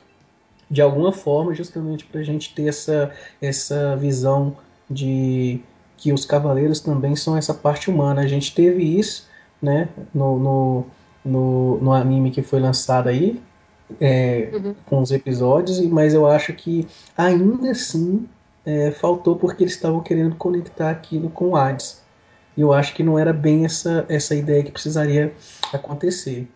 de alguma forma, justamente para a gente ter essa, essa visão de que os cavaleiros também são essa parte humana. A gente teve isso né, no, no, no, no anime que foi lançado aí, é, uhum. com os episódios, mas eu acho que ainda assim é, faltou porque eles estavam querendo conectar aquilo com o Hades. E eu acho que não era bem essa, essa ideia que precisaria acontecer.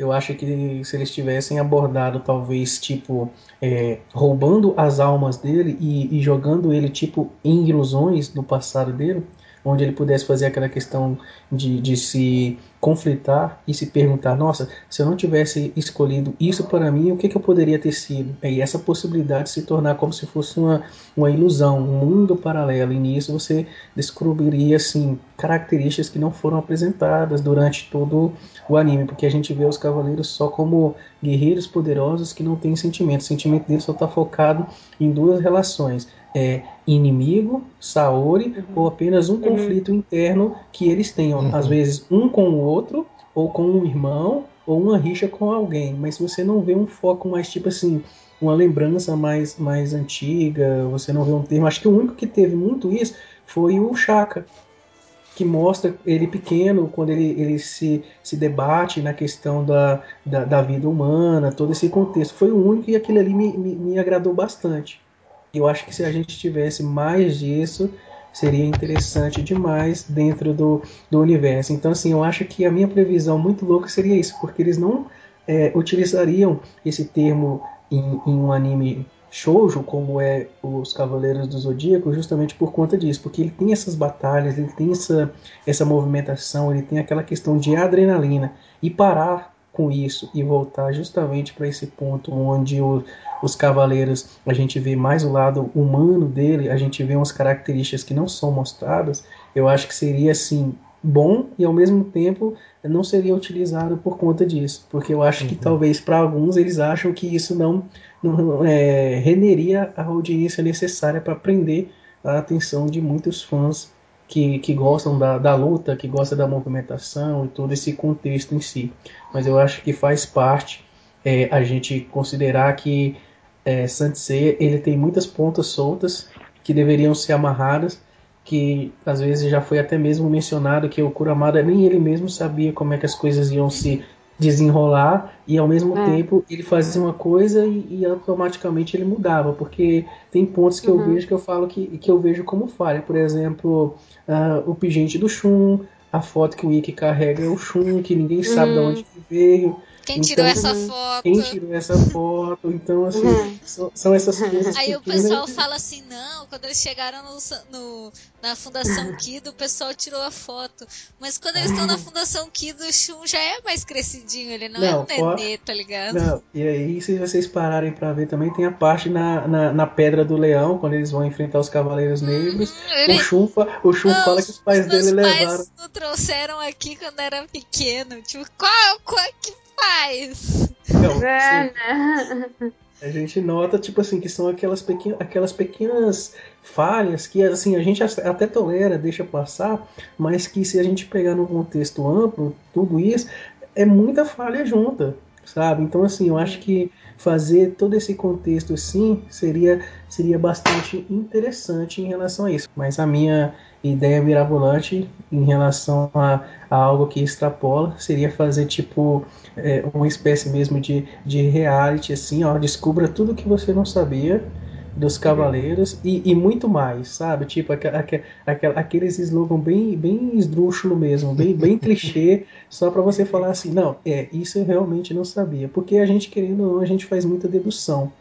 Eu acho que se eles tivessem abordado, talvez, tipo, é, roubando as almas dele e, e, jogando ele, tipo, em ilusões no passado dele, onde ele pudesse fazer aquela questão de, de se conflitar e se perguntar: nossa, se eu não tivesse escolhido isso para mim, o que, que eu poderia ter sido? E essa possibilidade se tornar como se fosse uma, uma ilusão, um mundo paralelo. E nisso você descobriria assim, características que não foram apresentadas durante todo o anime, porque a gente vê os cavaleiros só como guerreiros poderosos que não têm sentimento. O sentimento deles só está focado em duas relações é, inimigo, Saori, uhum. ou apenas um uhum. conflito interno que eles tenham, uhum. às vezes um com o outro, ou com um irmão, ou uma rixa com alguém. Mas você não vê um foco mais tipo assim, uma lembrança mais, mais antiga, você não vê um termo. Acho que o único que teve muito isso foi o Chaka, que mostra ele pequeno, quando ele, ele se, se debate na questão da, da, da vida humana, todo esse contexto. Foi o único e aquele ali me, me, me agradou bastante. Eu acho que se a gente tivesse mais disso, seria interessante demais dentro do, do universo. Então, assim, eu acho que a minha previsão muito louca seria isso, porque eles não é, utilizariam esse termo em, em, um anime shoujo, como é os Cavaleiros do Zodíaco, justamente por conta disso, porque ele tem essas batalhas, ele tem essa, essa movimentação, ele tem aquela questão de adrenalina, e parar com isso e voltar justamente para esse ponto onde o, os cavaleiros a gente vê mais o lado humano dele, a gente vê umas características que não são mostradas, eu acho que seria assim bom e ao mesmo tempo não seria utilizado por conta disso, porque eu acho uhum. que talvez para alguns eles acham que isso não, não é, renderia a audiência necessária para prender a atenção de muitos fãs que, que gostam da, da luta, que gostam da movimentação e todo esse contexto em si. Mas eu acho que faz parte é, a gente considerar que é, ele tem muitas pontas soltas que deveriam ser amarradas, que às vezes já foi até mesmo mencionado que o Kuramada nem ele mesmo sabia como é que as coisas iam se desenrolar e ao mesmo é. tempo ele fazia uma coisa e, e, automaticamente ele mudava, porque tem pontos que uhum. eu vejo que eu falo que, que eu vejo como falha. Por exemplo, uh, o pingente do Shun, a foto que o Ikki carrega é o Shun, que ninguém sabe uhum. de onde veio. Quem então, tirou essa foto? Quem tirou essa foto? Então, assim, uhum. são, são, essas coisas. Aí o pessoal fala assim: não, quando eles chegaram no, no, na Fundação Kido, o pessoal tirou a foto. Mas quando eles estão na Fundação Kido, o Shun já é mais crescidinho, ele não, não é um nenê, tá ligado? Não, e aí, se vocês pararem pra ver também, tem a parte na, na, na Pedra do Leão, quando eles vão enfrentar os Cavaleiros Negros. Hum, ele... O Shun, o Shun não, fala que os pais dele levaram. Pais não trouxeram aqui quando era pequeno. Tipo, qual, qual que faz? Não, é, né? A gente nota, tipo assim, que são aquelas, pequen aquelas pequenas falhas que, assim, a gente até tolera, deixa passar, mas que se a gente pegar no contexto amplo, tudo isso, é muita falha junta, sabe? Então, assim, eu acho que fazer todo esse contexto sim seria, seria bastante interessante em relação a isso. Mas a minha ideia mirabolante em relação a, a algo que extrapola seria fazer tipo é, uma espécie mesmo de, de reality assim, ó, descubra tudo que você não sabia dos Cavaleiros e, e, muito mais, sabe? Tipo, aqu aqu aqu aqueles slogan bem, bem esdrúxulo mesmo, bem, bem clichê, só para você falar assim, não, é, isso eu realmente não sabia. Porque a gente, querendo ou não, a gente faz muita dedução.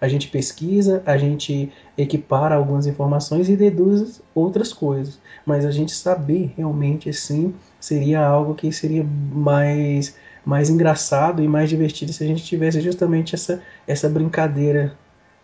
A gente pesquisa, a gente equipara algumas informações e deduz outras coisas. Mas a gente saber realmente assim seria algo que seria mais mais engraçado e mais divertido se a gente tivesse justamente essa, essa brincadeira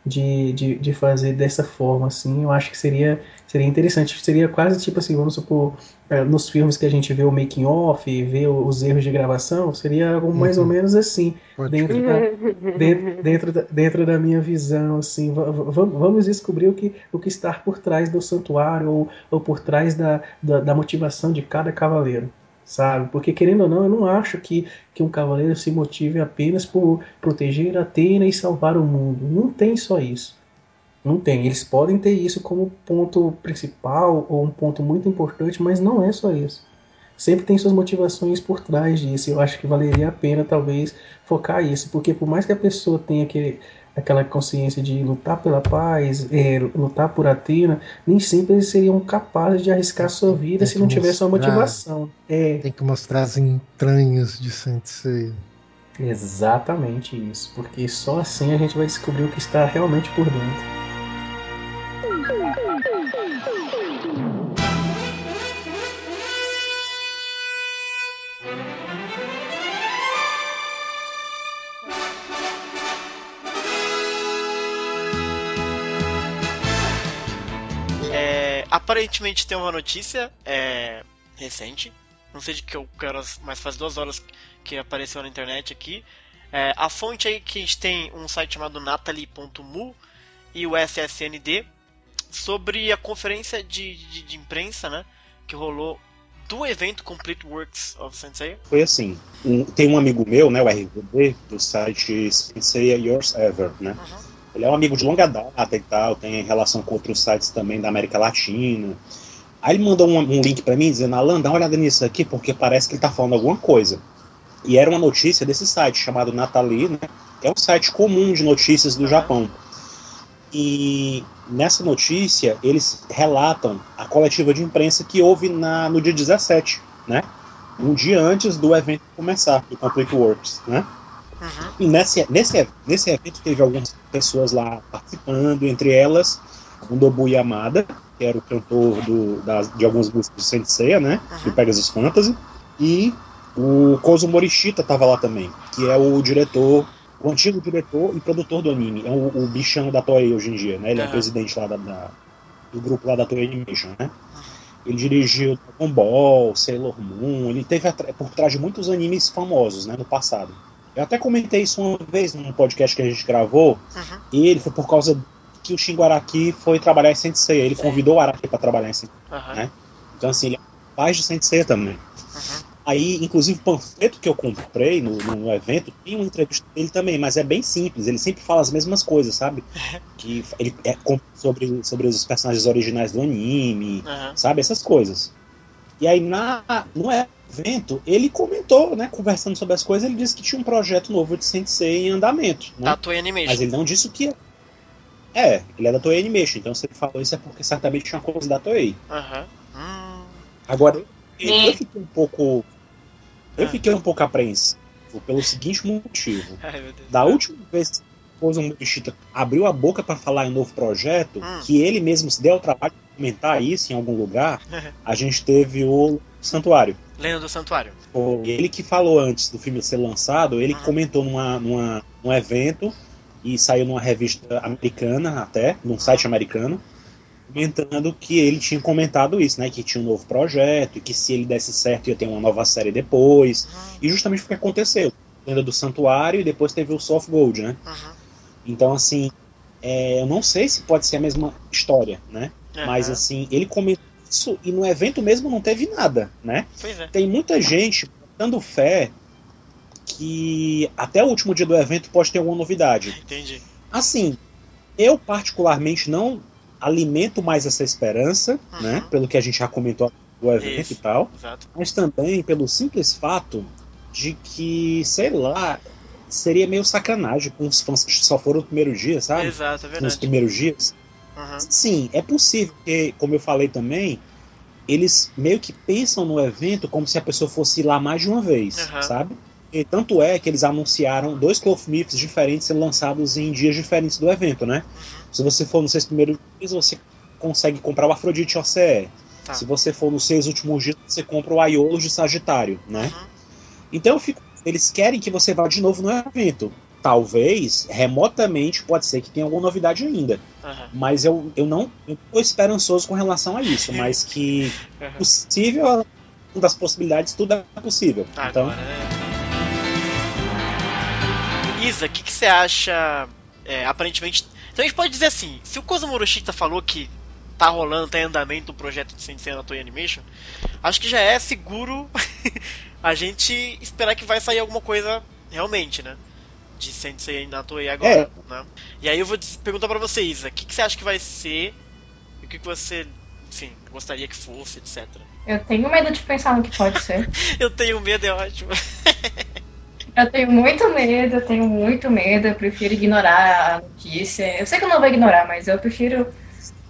de, de, de fazer dessa forma, assim, eu acho que seria, seria interessante. Seria quase tipo assim, vamos supor, é, nos filmes que a gente vê o making off, vê os erros de gravação, seria algo mais uhum. ou menos assim, dentro da, dentro, dentro, da, dentro da minha visão, assim, vamos descobrir o que, o que está por trás do santuário ou, ou por trás da, da, da motivação de cada cavaleiro sabe? Porque querendo ou não, eu não acho que, que um cavaleiro se motive apenas por proteger Atena e salvar o mundo. Não tem só isso. Não tem. Eles podem ter isso como ponto principal ou um ponto muito importante, mas não é só isso. Sempre tem suas motivações por trás disso. Eu acho que valeria a pena talvez focar isso, porque por mais que a pessoa tenha que aquela consciência de lutar pela paz, é, lutar por Atena, nem sempre eles seriam capazes de arriscar sua vida se não tivesse uma motivação. É. Tem que mostrar as entranhas de Sensei. Exatamente isso, porque só assim a gente vai descobrir o que está realmente por dentro. Aparentemente tem uma notícia é, recente. Não sei de que horas, mas faz duas horas que apareceu na internet aqui. É, a fonte aí que a gente tem um site chamado natalie.mu e o SSND sobre a conferência de, de, de, imprensa né, que rolou do evento Complete Works of Sensei. Foi assim, um, tem um amigo meu, né, o RVD, do site Sensei Yours Ever, né? Uhum. Ele é um amigo de longa data e tal, tem relação com outros sites também da América Latina. Aí ele mandou um, um link para mim dizendo: Alan, dá uma olhada nisso aqui porque parece que ele tá falando alguma coisa. E era uma notícia desse site chamado Natali, né? É um site comum de notícias do Japão. E nessa notícia eles relatam a coletiva de imprensa que houve na, no dia 17, né? Um dia antes do evento começar, do Complete Works, né? Uhum. E nesse, nesse, nesse evento teve algumas pessoas lá participando, entre elas o Nobu Yamada, que era o cantor do, das, de algumas músicas de Sensei, né? Uhum. Do Pegasus Fantasy. E o Kozo Morishita estava lá também, que é o diretor, o antigo diretor e produtor do anime. É o, o bichão da Toei hoje em dia, né? Ele uhum. é presidente lá da, da, do grupo lá da Toei Animation, né? Ele dirigiu Dragon Ball, Sailor Moon, ele teve por trás de muitos animes famosos, né, no passado. Eu até comentei isso uma vez num podcast que a gente gravou, uhum. e ele foi por causa que o Shingo Araki foi trabalhar em Sensei. Ele Sim. convidou o Araki para trabalhar em Sensei. Uhum. Né? Então, assim, ele é pai de Sensei também. Uhum. Aí, inclusive, o panfleto que eu comprei no, no, evento tem uma entrevista dele também, mas é bem simples. Ele sempre fala as mesmas coisas, sabe? Que ele é sobre, sobre os personagens originais do anime, sabe? Essas coisas. E aí, na, no evento, ele comentou, né, conversando sobre as coisas, ele disse que tinha um projeto novo de Sensei em andamento. Né? Da Toei Animation. Mas ele não disse o que é. É, ele é da Toei Animation, então se ele falou isso é porque certamente tinha coisa da Toei. Aham. Uhum. Hum. Agora, eu, eu, fiquei um pouco. Eu ah. fiquei um pouco apreensivo pelo seguinte motivo. Ai, da última vez depois o Morishita abriu a boca para falar em um novo projeto, hum. que ele mesmo se deu o trabalho de comentar isso em algum lugar, a gente teve o Santuário. Lenda do Santuário. Ele que falou antes do filme ser lançado, ele uhum. comentou numa, numa, num evento e saiu numa revista americana até, num site americano, comentando que ele tinha comentado isso, né? Que tinha um novo projeto e que se ele desse certo ia ter uma nova série depois. Uhum. E justamente o que aconteceu. Lenda do Santuário e depois teve o Soft Gold, né? Uhum. Então, assim, é, eu não sei se pode ser a mesma história, né? Uhum. Mas, assim, ele comentou isso e no evento mesmo não teve nada, né? É. Tem muita gente botando fé que até o último dia do evento pode ter alguma novidade. Entendi. Assim, eu particularmente não alimento mais essa esperança, Uhum. né? Pelo que a gente já comentou do evento Isso. e tal, Exato. mas também pelo simples fato de que, sei lá, seria meio sacanagem com os fãs que só foram no primeiro dia, sabe? Exato, é Nos verdade. primeiros dias. Uhum. Sim, é possível, porque, como eu falei também, eles meio que pensam no evento como se a pessoa fosse lá mais de uma vez, Aham. sabe? E tanto é que eles anunciaram dois Cloth Myths diferentes sendo lançados em dias diferentes do evento, né? Uhum. Se você for nos seis primeiros dias, você consegue comprar o Afrodite OCE. Tá. Se você for nos seis últimos dias, você compra o Aiolo de Sagitário, né? Uhum. Então eu fico, eles querem que você vá de novo no evento. Talvez, remotamente, pode ser que tenha alguma novidade ainda. Aham. Mas eu, eu não eu tô esperançoso com relação a isso. Mas que Aham. possível, uma das possibilidades, tudo é possível. Então, Agora, né? Isa, o que, que você acha? é, aparentemente. Então a gente pode dizer assim: se o Kozumo Moroshita falou que tá rolando, tá em andamento o projeto de Sensei na Toei Animation, acho que já é seguro a gente esperar que vai sair alguma coisa realmente, né? De Sensei na Toei agora. Né? E aí eu vou perguntar pra você, Isa: o que, que você acha que vai ser? E o que, que você, enfim, gostaria que fosse, etc. Eu tenho medo de pensar no que pode ser. Eu tenho medo, é ótimo. Eu tenho muito medo, eu tenho muito medo. Eu prefiro ignorar a notícia. Eu sei que eu não vou ignorar, mas eu prefiro,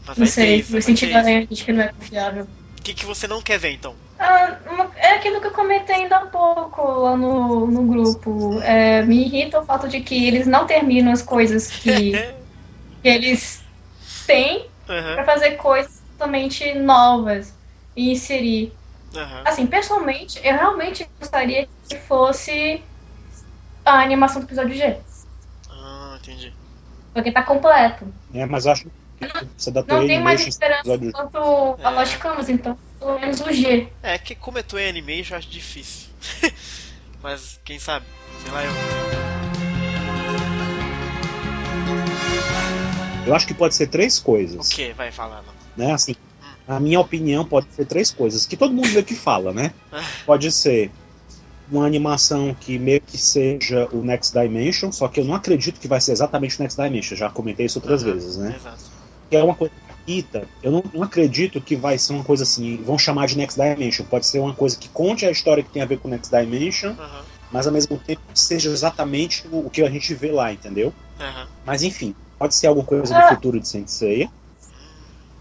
Mas não ter sei, Isa, me sentir ter de que não é confiável. O que, que você não quer ver então? Ah, é aquilo que eu comentei ainda há pouco lá no, no grupo. É, me irrita o fato de que eles não terminam as coisas que, que eles têm Aham, pra fazer coisas totalmente novas e inserir. aham. Assim, pessoalmente, eu realmente gostaria que fosse a animação do episódio G. Ah, entendi. Porque tá completo. é, mas eu acho que você da Não tem mais esperança episódio- quanto a É. Lost Canvas, então pelo menos o G. É que como é Toei Animation, eu acho difícil. Mas quem sabe? Sei lá eu. eu acho que pode ser três coisas. O que? Vai falando. né? Assim, na minha opinião, pode ser três coisas que todo mundo meio que fala, né? Pode ser uma animação que meio que seja o Next Dimension, só que eu não acredito que vai ser exatamente o Next Dimension, já comentei isso outras Aham, vezes, né? Exato. Que é uma coisa Ita, eu não, não acredito que vai ser uma coisa assim, vão chamar de Next Dimension, pode ser uma coisa que conte a história que tem a ver com Next Dimension, Aham, mas ao mesmo tempo seja exatamente o, o que a gente vê lá, entendeu? aham. Mas enfim, pode ser alguma coisa do Ah. futuro de Sensei.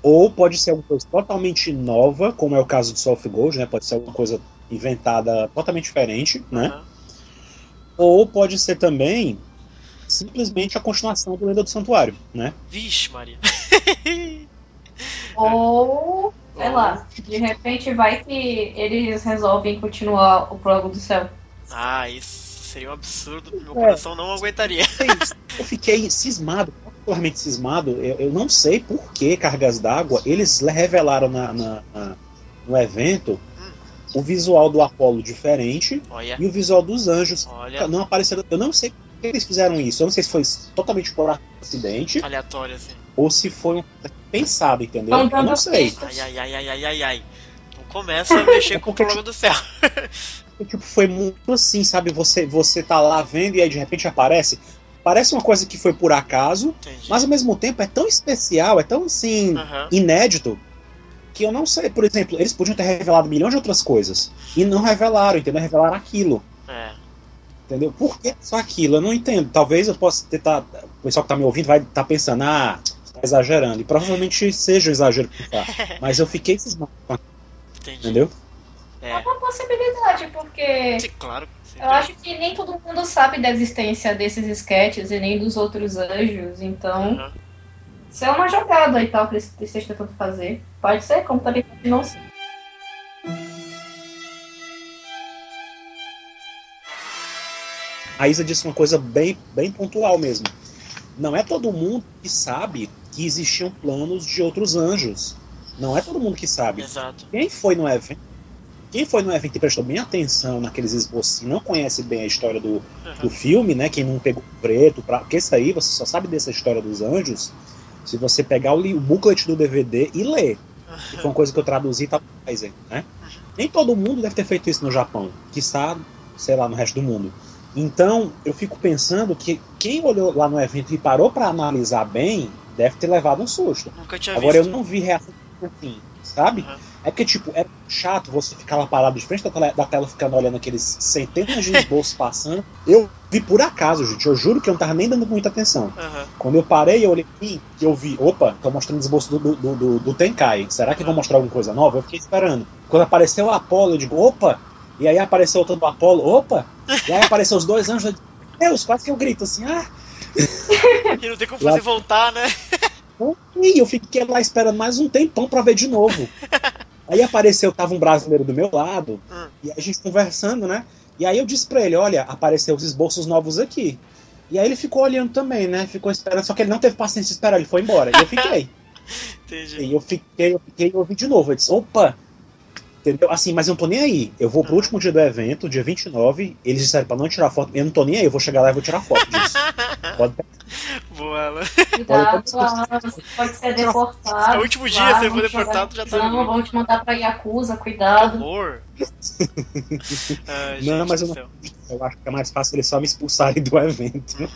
Ou pode ser alguma coisa totalmente nova, como é o caso de of Gold, né? Pode ser alguma coisa inventada totalmente diferente, né? aham. Ou pode ser também simplesmente a continuação do Lenda do Santuário, né? Vixe, Maria. Ou, sei lá, de repente vai que eles resolvem continuar o Prólogo do Céu. Ah, isso seria um absurdo. Meu É. coração não aguentaria. Eu fiquei cismado, particularmente cismado. Eu, eu não sei por que Cargas d'Água eles revelaram na, na- na- no evento Hum. o visual do Apolo diferente Olha, e o visual dos anjos olha. não apareceram. Eu não sei por que eles fizeram isso. Eu não sei se foi totalmente por acidente Aleatório assim. Ou se foi um pensado, entendeu? Eu não sei. Ai, ai, ai, ai, ai, ai, ai. Não começa a mexer É com o porque, prólogo do céu. Tipo, foi muito assim, sabe? Você, você tá lá vendo e aí de repente aparece. Parece uma coisa que foi por acaso, Entendi. mas ao mesmo tempo é tão especial, é tão assim, Aham. inédito, que eu não sei. Por exemplo, eles podiam ter revelado milhões de outras coisas. E não revelaram, entendeu? Revelaram aquilo. É. Entendeu? Por que só aquilo? Eu não entendo. Talvez eu possa ter. Tá, o pessoal que tá me ouvindo vai estar pensando, ah, tá exagerando. E provavelmente seja um exagero pensar. Mas eu fiquei cismado entendeu? É É. uma possibilidade, porque Sim, claro. Sim, eu acho que nem todo mundo sabe da existência desses sketches e nem dos outros anjos, então Aham. isso é uma jogada e tal que eles estejam tentando fazer. Pode ser, como também pode não ser. A Isa disse uma coisa bem, bem pontual mesmo. Não é todo mundo que sabe que existiam planos de outros anjos. Não é todo mundo que sabe. Exato. Quem foi no evento, quem foi no evento e prestou bem atenção naqueles esboços não conhece bem a história do, do Aham. filme, né? Quem não pegou preto, pra, porque isso aí você só sabe dessa história dos anjos se você pegar o, o booklet do DVD e ler. Que foi uma coisa que eu traduzi tá né? Nem todo mundo deve ter feito isso no Japão, que está, sei lá, no resto do mundo. Então, eu fico pensando que quem olhou lá no evento e parou para analisar bem, deve ter levado um susto. Nunca tinha Agora, visto. eu não vi reação assim, sabe? Uhum. É porque, tipo, é chato você ficar lá parado de frente da tela, da tela ficando olhando aqueles centenas de esboços passando. Eu vi por acaso, gente. Eu juro que eu não tava nem dando muita atenção. Aham. Quando eu parei, eu olhei e eu vi, opa, tô mostrando esboço do, do, do, do- Tenkai. Será que vão mostrar alguma coisa nova? Eu fiquei esperando. Quando apareceu o Apollo, eu digo, opa! E aí apareceu outro do Apollo, opa! E aí apareceu os dois anjos, eu Deus, quase que eu grito assim, ah! E não tem como fazer voltar, né? E eu fiquei lá esperando mais um tempão pra ver de novo. Aí apareceu, tava um brasileiro do meu lado, Hum. e a gente conversando, né? E aí eu disse pra ele, olha, apareceu os esboços novos aqui. E aí ele ficou olhando também, né? Ficou esperando, só que ele não teve paciência de esperar, ele foi embora. E eu fiquei. Entendi. E eu fiquei, eu fiquei e ouvi de novo. Eu disse, opa! Entendeu? Assim, mas eu não tô nem aí. Eu vou pro Uhum. último dia do evento, dia 29. Eles disseram pra não tirar foto. Eu não tô nem aí, eu vou chegar lá e vou tirar foto disso. Pode Boa, Alan. Cuidado, Alan, pode ser deportado. É o último dia, você foi deportado, já tá ruim. Vão te mandar pra Yakuza, cuidado. horror. Ai, Não, mas eu, não, eu acho que é mais fácil eles só me expulsarem do evento.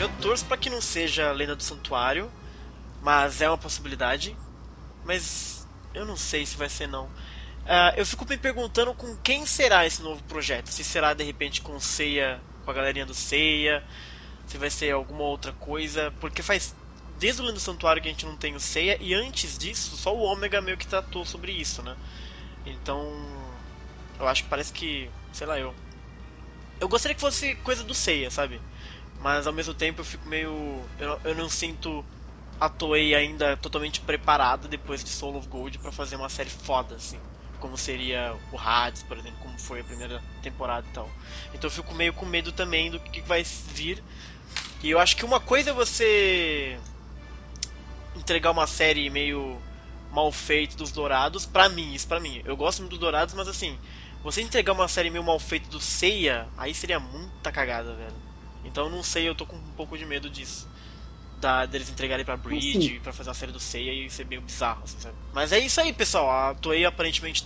Eu torço pra que não seja a Lenda do Santuário, mas é uma possibilidade. Mas eu não sei se vai ser não. Ah, eu fico me perguntando com quem será esse novo projeto. Se será de repente com Seiya, com a galerinha do Seiya, se vai ser alguma outra coisa, porque faz desde o Lenda do Santuário que a gente não tem o Seiya e antes disso só o Ômega meio que tratou sobre isso, né? Então, eu acho que parece que, sei lá, eu eu gostaria que fosse coisa do Seiya, sabe? Mas ao mesmo tempo eu fico meio. Eu, eu não sinto a Toei ainda totalmente preparada depois de Soul of Gold pra fazer uma série foda, assim. Como seria o Hades, por exemplo, como foi a primeira temporada e tal. Então eu fico meio com medo também do que vai vir. E eu acho que uma coisa é você entregar uma série meio mal feita dos Dourados, pra mim, isso pra mim. Eu gosto muito dos Dourados, mas assim, você entregar uma série meio mal feita do Seiya, aí seria muita cagada, velho. Então eu não sei, eu tô com um pouco de medo disso. Da, deles entregarem pra Bridge, Assim. pra fazer a série do Seiya e ser meio bizarro, assim, sabe? Mas é isso aí, pessoal. A Toei aparentemente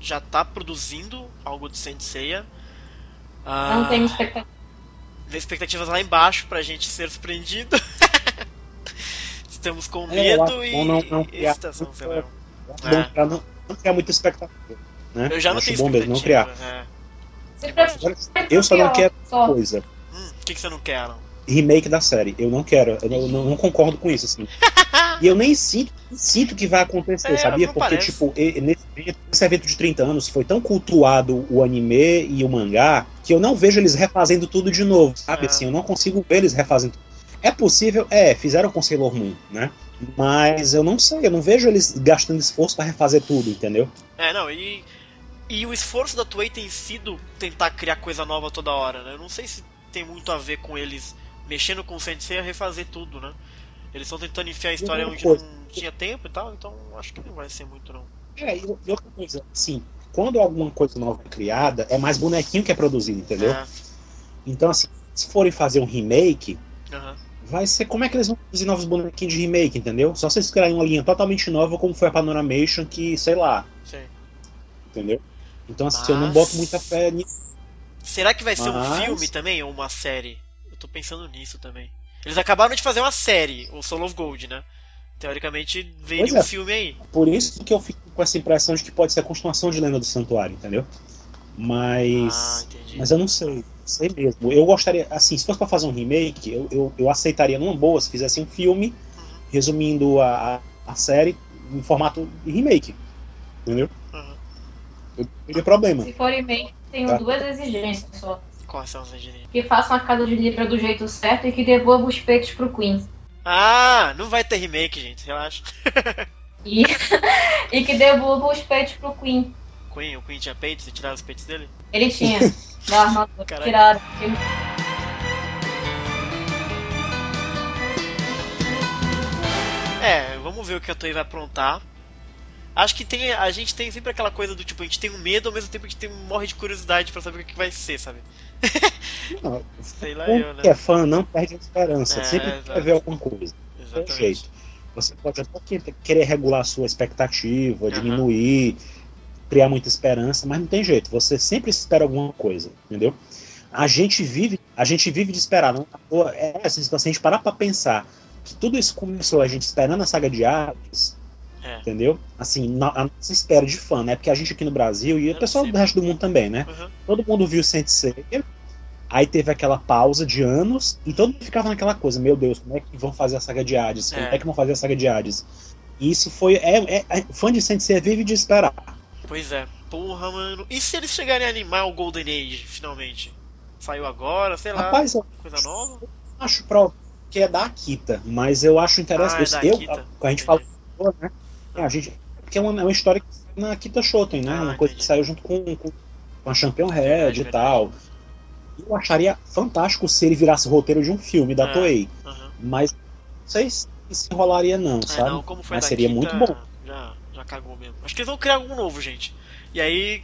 já tá produzindo algo de Saint Seiya. Ah, Não tem expectativa. vê expectativas lá embaixo pra gente ser surpreendido. Estamos com É, medo acho e não- não criar excitação, sei lá. Eu acho É. pra não, não criar muita expectativa. Né? Eu já não acho tenho bom mesmo não criar. expectativa. É. Eu só não quero só. uma coisa. O que, que você não quer, Alan? Remake da série. Eu não quero. Eu não, não- não concordo com isso, assim. E eu nem sinto, sinto que vai acontecer, É, sabia? Porque, parece. tipo, nesse evento, nesse evento de 30 anos foi tão cultuado o anime e o mangá que eu não vejo eles refazendo tudo de novo, sabe? É. Assim, eu não consigo ver eles refazendo tudo. É possível? É, fizeram com Sailor Moon, né? Mas eu não sei, eu não vejo eles gastando esforço pra refazer tudo, entendeu? É, não, e. E o esforço da Toei tem sido tentar criar coisa nova toda hora, né? Eu não sei se tem muito a ver com eles mexendo com o Sensei a refazer tudo, né? Eles estão tentando enfiar a história onde coisa. não tinha tempo e tal, então acho que não vai ser muito, não. É, e outra coisa, assim, quando alguma coisa nova é criada, é mais bonequinho que é produzido, entendeu? É, Então, assim, se forem fazer um remake, aham. vai ser como é que eles vão produzir novos bonequinhos de remake, entendeu? Só se eles criarem uma linha totalmente nova, como foi a Panoramation, que, sei lá, Sei. entendeu? Então, assim, eu não Mas- boto muita fé nisso. Será que vai ser um filme também ou uma série? Eu tô pensando nisso também. Eles acabaram de fazer uma série, o Soul of Gold, né? Teoricamente veria Pois um é. filme aí. Por isso que eu fico com essa impressão de que pode ser a continuação de Lenda do Santuário, entendeu? Ah, Mas. entendi. mas eu não sei, não sei mesmo. Eu gostaria, assim, se fosse pra fazer um remake, eu, eu, eu aceitaria numa boa se fizesse um filme Uhum, resumindo a, a, a série em formato de remake. Entendeu? uhum. Eu não teria problema. Se for remake, tenho Tá. duas exigências só. Quais são as engenharias? Que façam a casa de Libra do jeito certo e que devolva os peitos pro Queen. Ah, não vai ter remake, gente, relaxa. E, e que devolva os peitos pro Queen. Queen, o Queen tinha peitos e tiraram os peitos dele? Ele tinha. da armadura. Caraca. Tiraram. É, vamos ver o que a Toei vai aprontar. Acho que tem, a gente tem sempre aquela coisa do tipo, a gente tem um medo, ao mesmo tempo a gente tem, morre de curiosidade pra saber o que, vai ser, sabe? Não, Sei lá eu, né? que é fã não perde a esperança. É, Sempre exato. quer ver alguma coisa. Exatamente. jeito. Você pode até querer regular a sua expectativa, uhum. diminuir, criar muita esperança, mas não tem jeito. Você sempre espera alguma coisa, entendeu? A gente vive, a gente vive de esperar. Não, é assim, se a gente parar para pensar que tudo isso começou a gente esperando a saga de Hades, é. entendeu? Assim, na, a nossa espera de fã, né? Porque a gente aqui no Brasil e o pessoal do resto do mundo também, né? Uhum. Todo mundo viu Sensei, Aí teve aquela pausa de anos e todo mundo ficava naquela coisa: meu Deus, como é que vão fazer a saga de Hades? Como é, é que vão fazer a saga de Hades? E isso foi. É, é, é, fã de Sensei vive de esperar. Pois é, porra, mano. E se eles chegarem a animar o Golden Age, finalmente? Saiu agora, sei lá. Rapaz, coisa nova? Eu acho próprio que é da Akita, mas eu acho interessante. Ah, é eu, a gente fala, né? É, a gente, porque é uma, é uma história que na Akita Shoten, né? Ah, uma coisa que saiu junto com, com, com a Champion Red e tal. Eu acharia fantástico se ele virasse roteiro de um filme da é, Toei. Uh -huh. Mas não sei se enrolaria, não, é, sabe? Não, mas seria Kita, muito bom. Já, já cagou mesmo. Acho que eles vão criar algo novo, gente. E aí,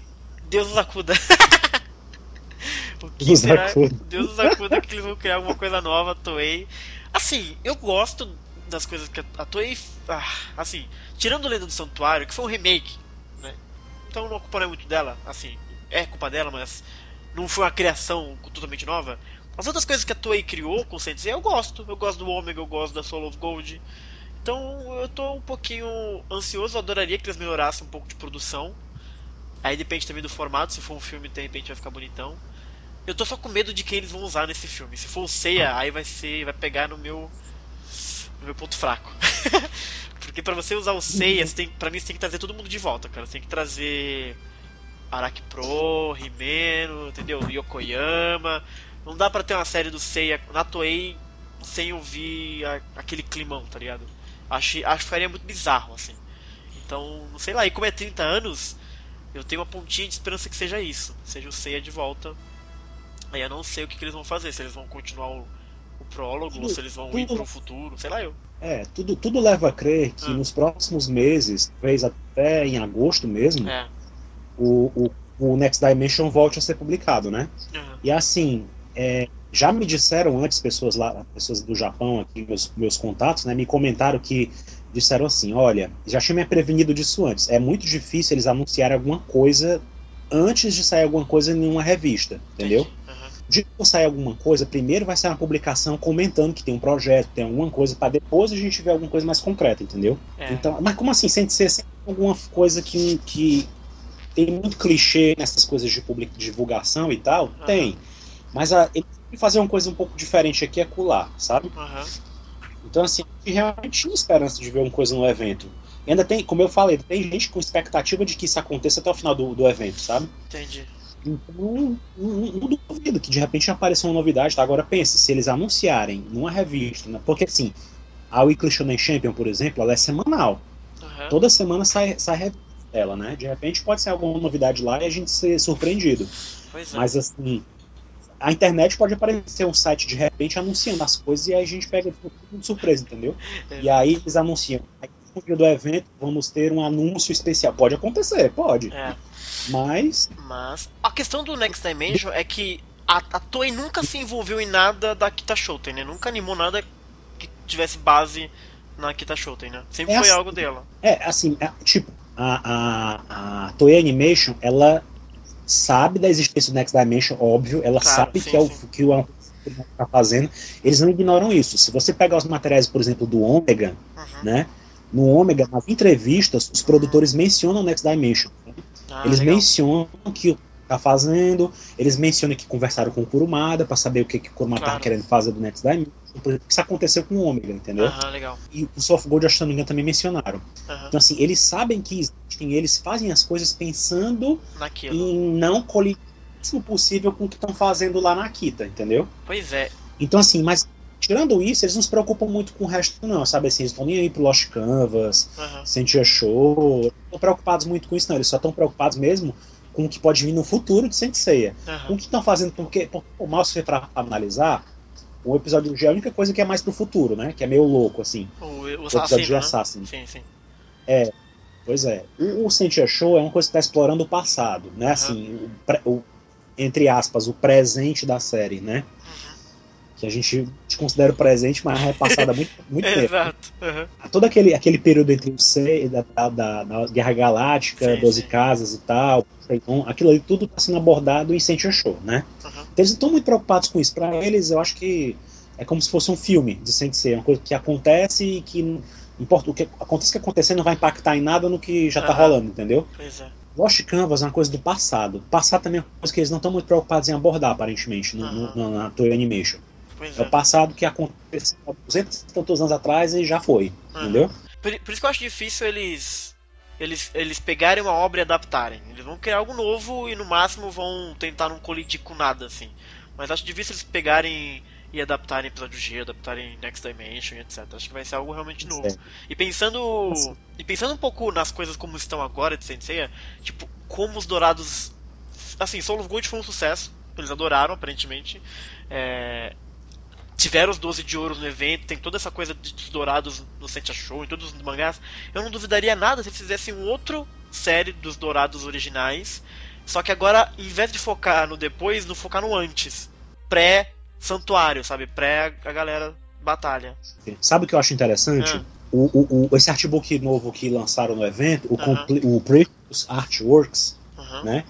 Deus nos acuda. o que Deus será? Acuda. Deus nos acuda que eles vão criar alguma coisa nova, Toei. Assim, eu gosto das coisas que a Toei. Ah, assim, tirando o Lenda do Santuário, que foi um remake, né? Então não é muito dela, assim, é culpa dela, mas não foi uma criação totalmente nova. As outras coisas que a Toei criou com eu gosto. Eu gosto do Omega, eu gosto da Soul of Gold. Então eu tô um pouquinho ansioso, eu adoraria que eles melhorassem um pouco de produção. Aí depende também do formato, se for um filme, de repente vai ficar bonitão. Eu tô só com medo de quem eles vão usar nesse filme. Se for o Seiya, aí vai ser. vai pegar no meu. No meu ponto fraco. Porque para você usar o Seiya, você tem, pra mim você tem que trazer todo mundo de volta, cara. Você tem que trazer Araki Pro, Himeno, entendeu? Yokoyama. Não dá pra ter uma série do Seiya na Toei sem ouvir a, aquele climão, tá ligado? Acho, acho que faria muito bizarro, assim. Então, não sei lá, e como é 30 anos, eu tenho uma pontinha de esperança que seja isso. Seja o Seiya de volta. Aí eu não sei o que, que eles vão fazer, se eles vão continuar o, o prólogo, tudo, ou se eles vão tudo, ir pro futuro, sei lá eu. É, tudo, tudo leva a crer que ah. nos próximos meses, talvez até em agosto mesmo, é o, o, o Next Dimension volte a ser publicado, né? Uhum. E assim, é, já me disseram antes pessoas lá, pessoas do Japão aqui, meus, meus contatos, né, me comentaram que disseram assim, olha, já tinha me prevenido disso antes. É muito difícil eles anunciarem alguma coisa antes de sair alguma coisa em uma revista, entendeu? Uhum. De sair alguma coisa, primeiro vai sair uma publicação comentando que tem um projeto, tem alguma coisa, para depois a gente ver alguma coisa mais concreta, entendeu? É. Então, mas como assim, sem ser sem alguma coisa que, que tem muito clichê nessas coisas de public, divulgação e tal? Uhum. Tem. Mas a, ele fazer uma coisa um pouco diferente aqui é colar, sabe? Uhum. Então, assim, realmente tinha esperança de ver uma coisa no evento. E ainda tem, como eu falei, tem gente com expectativa de que isso aconteça até o final do, do evento, sabe? Entendi. Então, não, duvido que de repente apareça uma novidade. Tá? Agora pense, se eles anunciarem numa revista, né? porque assim, a Weekly Shonen Champion, por exemplo, ela é semanal. Uhum. Toda semana sai, sai revista dela, né? De repente pode ser alguma novidade lá e a gente ser surpreendido. É. Mas assim, a internet pode aparecer um site de repente anunciando as coisas e aí a gente pega tudo de surpresa, entendeu? É. E aí eles anunciam. Dia do evento vamos ter um anúncio especial. Pode acontecer, pode. É. Mas. Mas. A questão do Next Dimension é que a, a Toei nunca se envolveu em nada da Kita Shoten, né? Nunca animou nada que tivesse base na Kita Shoten, né? Sempre é foi assim, algo dela. É, assim, é, tipo, a, a, a Toei Animation, ela sabe da existência do Next Dimension, óbvio, ela claro, sabe sim, que, é o, que o está fazendo, eles não ignoram isso. Se você pegar os materiais, por exemplo, do Omega, uhum. né? No Omega, nas entrevistas, os produtores mencionam o Next Dimension. Né? Ah, eles legal. mencionam que tá fazendo. Eles mencionam que conversaram com o Kurumada para saber o que, que o Kurumada claro. tá querendo fazer do Next Dimension. Isso aconteceu com o Ômega, entendeu? Aham, legal. E o Soft Gold, acho que não me engano, também mencionaram. Então, assim, eles sabem que existem, eles fazem as coisas pensando Naquilo. em não colidir o possível com o que estão fazendo lá na Akita, entendeu? Pois é. Então, assim, mas tirando isso, eles não se preocupam muito com o resto, não, sabe? Assim, eles estão nem aí pro Lost Canvas, uhum. Sentia Show, não estão preocupados muito com isso, não. Eles só estão preocupados mesmo com o que pode vir no futuro de Senseiya. Uhum. Com o que estão fazendo, porque, o mal se para analisar, o episódio G é a única coisa que é mais pro futuro, né? Que é meio louco, assim. O, o, o episódio de né? Assassin. Sim, sim. É. Pois é. O, o Sentia Show é uma coisa que está explorando o passado, né? Uhum. Assim, o, o, entre aspas, o presente da série, né? Uhum. Que a gente considera o presente, mas é passado há muito, muito tempo. Exato. Uhum. Todo aquele, aquele período entre o C da, da, da Guerra Galáctica, Sim, Doze sim. Casas e tal, então, aquilo ali tudo está sendo abordado em Sentia Show, né? Uhum. Então, eles não estão muito preocupados com isso. Para eles, eu acho que é como se fosse um filme de Sensei, uma coisa que acontece e que importa o que acontece que acontecer não vai impactar em nada no que já está Aham. rolando, entendeu? Pois é. Lost Canvas é uma coisa do passado. Passado também é uma coisa que eles não estão muito preocupados em abordar, aparentemente, no, no- Aham. na Toei Animation. Pois É é. o passado que aconteceu há 200 e tantos anos atrás e já foi, Aham. entendeu? Por, por isso que eu acho difícil eles, eles eles pegarem uma obra e adaptarem. Eles vão criar algo novo e no máximo vão tentar não colidir com nada, assim. Mas acho difícil eles pegarem e adaptarem episódio G, adaptarem Next Dimension etc. Acho que vai ser algo realmente novo. Certo. E pensando. Assim. E pensando um pouco nas coisas como estão agora de Sensei, tipo, como os dourados. Assim, Soul of Gold foi um sucesso. Eles adoraram, aparentemente. É, tiveram os 12 de ouro no evento, tem toda essa coisa de- dos dourados no Sentia Show, em todos os mangás. Eu não duvidaria nada se eles fizessem um outro série dos dourados originais. Só que agora, em vez de focar no depois, não focar no antes. Pré-santuário, sabe? Pré a galera batalha. Sabe o que eu acho interessante? Ah. O, o, o- esse artbook novo que lançaram no evento, o, Aham. Comple- o Precious Artworks, Aham. né?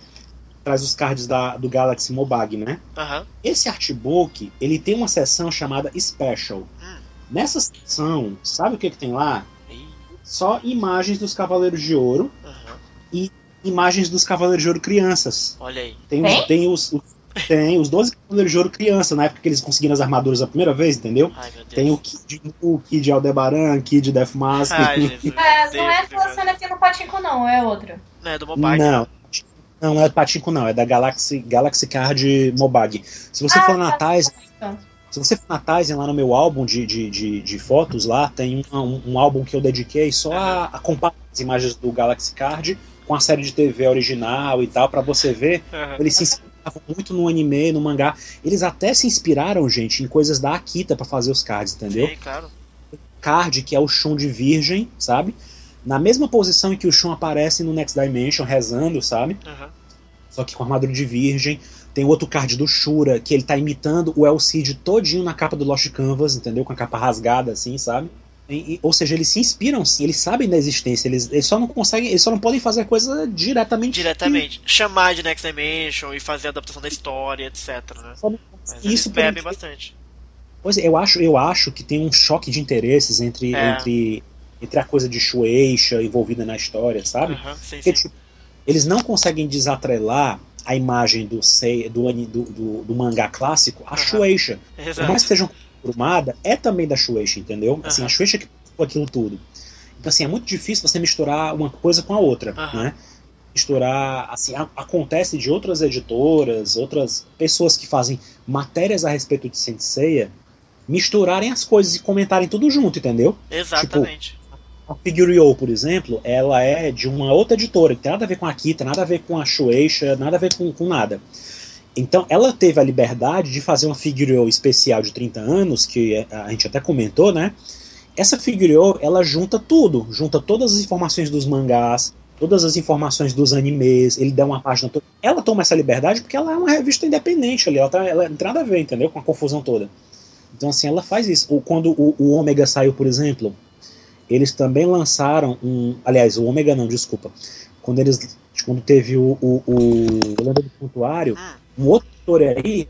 Traz os cards da, do Galaxy Mobag, né? Aham. Esse artbook, ele tem uma seção chamada Special. Hum. Nessa seção, sabe o que, que tem lá? Ih, Só imagens dos Cavaleiros de Ouro, aham. imagens dos Cavaleiros de Ouro crianças. Olha aí. Tem, Tem? tem os, os- tem os 12 Cavaleiros de Ouro criança, na época que eles conseguiram as armaduras a primeira vez, entendeu? Ai. Tem o Kid, o Kid Aldebaran, Kid Death Mask. Ai, Jesus. É, não é cena aqui no Patinco, não, é outra. Não, é do Mobile. Não, não, não é Patinco, não. É da Galaxy, Galaxy Card Mobag. Se você Ah, for na tá. Tizen, Então. se você for na Tizen, lá no meu álbum de, de, de, de fotos, lá tem um, um- um álbum que eu dediquei só a, a comparar as imagens do Galaxy Card com a série de TV original e tal, pra você ver. Aham. Eles se inspiravam muito no anime, no mangá. Eles até se inspiraram, gente, em coisas da Akita pra fazer os cards, entendeu? Sim, claro. card, que é o Shun de virgem, sabe? Na mesma posição em que o Shun aparece no Next Dimension, rezando, sabe? Aham. Só que com armadura de virgem. Tem outro card do Shura, que ele tá imitando o El Cid todinho na capa do Lost Canvas, entendeu? Com a capa rasgada, assim, sabe? E- e- ou seja, eles se inspiram sim, eles sabem da existência, eles, eles só não conseguem, eles só não podem fazer a coisa diretamente. Diretamente. Chamar de Next Dimension e fazer a adaptação da história, etc, né? Não- Mas Isso bebem incrível- bastante. Pois é, eu acho, eu acho que tem um choque de interesses entre, É. entre, entre a coisa de Shueisha envolvida na história, sabe? Aham, sim, Porque, sim. tipo, eles não conseguem desatrelar a imagem do, sei, do, do, do, do mangá clássico à Aham. Shueisha. Por mais que Exato. sejam Kurumada, é também da Shueisha, entendeu? Assim, Aham. a Shueisha que aquilo tudo. Então, assim, é muito difícil você misturar uma coisa com a outra, Aham. né? Misturar, assim, a- acontece de outras editoras, outras pessoas que fazem matérias a respeito de Senseiya misturarem as coisas e comentarem tudo junto, entendeu? Exatamente. A Figurio, por exemplo, ela é de uma outra editora, que tem nada a ver com a Kita, nada a ver com a Shueisha, nada a ver com, com nada. Então, ela teve a liberdade de fazer uma Figurio especial de 30 anos, que é- a gente até comentou, né? Essa Figurio, ela junta tudo, junta todas as informações dos mangás, todas as informações dos animes, ele dá uma página toda. Ela toma essa liberdade porque ela é uma revista independente ali, ela, tá, ela não tem nada a ver, entendeu? Com a confusão toda. Então, assim, ela faz isso. Ou quando o, o Ômega saiu, por exemplo, eles também lançaram um. Aliás, o Ômega não, desculpa. Quando eles. Quando teve o, o, o Lenda do Santuário, Hum, um outro autor aí,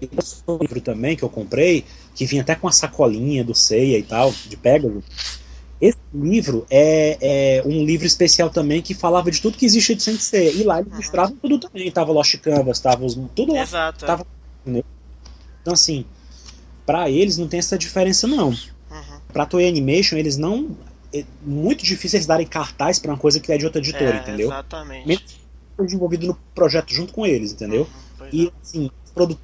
um livro também que eu comprei, que vinha até com a sacolinha do Ceia e tal, de Pégaso. Esse livro é, é um livro especial também que falava de tudo que existe de Sensei. E lá eles mostravam tudo também. Tava Lost Canvas, tava os, tudo lá. exato. é. Tava- Então, assim, pra eles não tem essa diferença, não. Uhum. Pra Toei Animation, eles não. É muito difícil eles darem cartaz pra uma coisa que é de outra editora, É, entendeu? Exatamente. Mesmo Esteja envolvido no projeto junto com eles, entendeu? Uhum, E é. assim,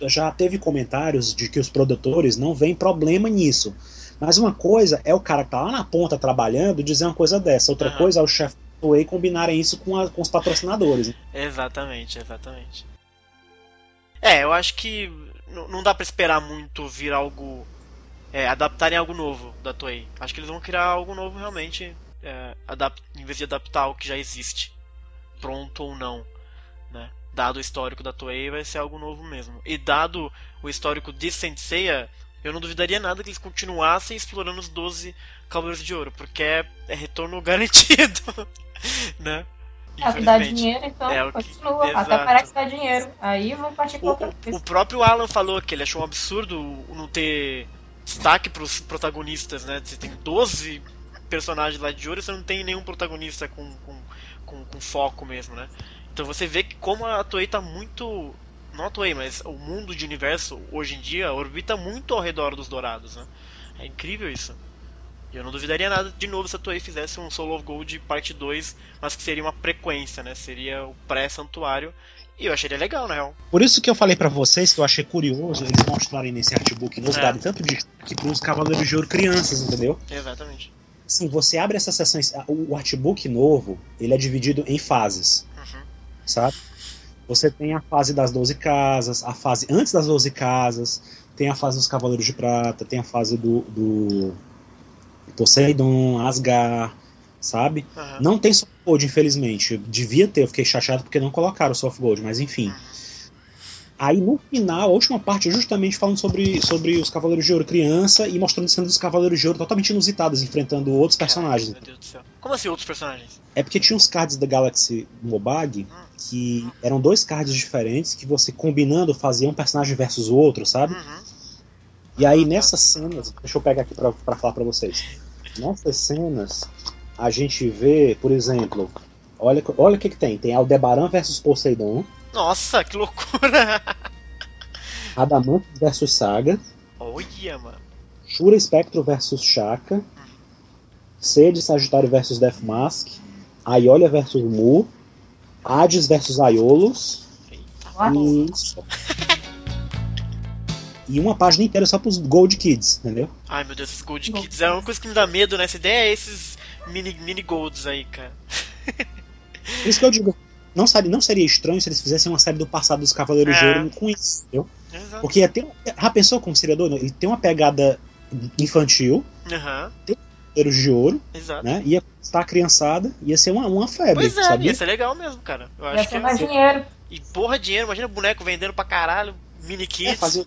já teve comentários de que os produtores não veem problema nisso. Mas uma coisa é o cara que tá lá na ponta trabalhando dizer uma coisa dessa. Outra Aham. coisa é o chefe da Toei combinarem isso com, a- com os patrocinadores. Exatamente, exatamente. É, eu acho que não dá pra esperar muito vir algo. É, adaptarem algo novo da Toei. Acho que eles vão criar algo novo realmente, é, em vez de adaptar o que já existe, pronto ou não. Né? Dado o histórico da Toei, vai ser algo novo mesmo. E dado o histórico de Senseiya, eu não duvidaria nada que eles continuassem explorando os 12 Cavaleiros de Ouro, porque é, é retorno garantido, né? É o que dá dinheiro, então é que... continua. Exato. Até parece que dá dinheiro. Aí vão partir com outra coisa. O próprio Alan falou que ele achou um absurdo não ter destaque pros protagonistas, né? Você tem 12 personagens lá de ouro e você não tem nenhum protagonista com, com, com, com foco mesmo, né? Então você vê que como a Toei tá muito. Não a Toei, mas o mundo de universo hoje em dia orbita muito ao redor dos dourados, né? É incrível isso. E eu não duvidaria nada de novo se a Toei fizesse um Soul of Gold parte 2, mas que seria uma frequência, né? Seria o pré-santuário. E eu acharia legal, na real. Por isso que eu falei para vocês que eu achei curioso eles mostrarem nesse artbook nos é. darem tanto de que pros Cavaleiros de Ouro crianças, entendeu? Exatamente. Sim, você abre essas sessões. O artbook novo, ele é dividido em fases. Uhum. Sabe? Você tem a fase das 12 casas, a fase antes das 12 casas, tem a fase dos Cavaleiros de Prata, tem a fase do, do Poseidon, Asgard, sabe? Uhum. Não tem soft gold, infelizmente. Devia ter, eu fiquei chateado porque não colocaram soft gold, mas enfim. Uhum. Aí no final, a última parte, justamente falando sobre, sobre os Cavaleiros de Ouro criança e mostrando cenas dos Cavaleiros de Ouro totalmente inusitadas, enfrentando outros personagens. meu Deus do céu. Como assim outros personagens? É porque tinha uns cards da Galaxy Mobag hum. que eram dois cards diferentes que você combinando fazia um personagem versus o outro, sabe? Uhum. E aí nessas cenas, deixa eu pegar aqui pra, pra falar pra vocês. Nessas cenas, a gente vê, por exemplo, olha, olha o que, que tem. Tem Aldebaran versus Poseidon. Nossa, que loucura! Adamantus versus Saga. Olha, mano. Shura Spectro versus Shaka. C de Sagitário versus Death Mask. Aiolia versus Mu. Hades versus Aiolos. E... e uma página inteira só pros Gold Kids, entendeu? Ai meu Deus, esses Gold Kids é uma coisa que me dá medo nessa ideia é esses mini, mini Golds aí, cara. Por isso que eu digo, não, seria, não seria estranho se eles fizessem uma série do passado dos Cavaleiros é. de Ouro com isso, entendeu? Exato. Porque ia ter, já pensou como seria doido? Ele tem uma pegada infantil, uhum. tem Cavaleiros de Ouro, Exato. né? Ia estar a criançada, ia ser uma, uma febre. Pois é, sabia? ia ser legal mesmo, cara. Eu ia acho ser que mais dinheiro. E porra, dinheiro, imagina boneco vendendo pra caralho, mini é, kids. É, fazer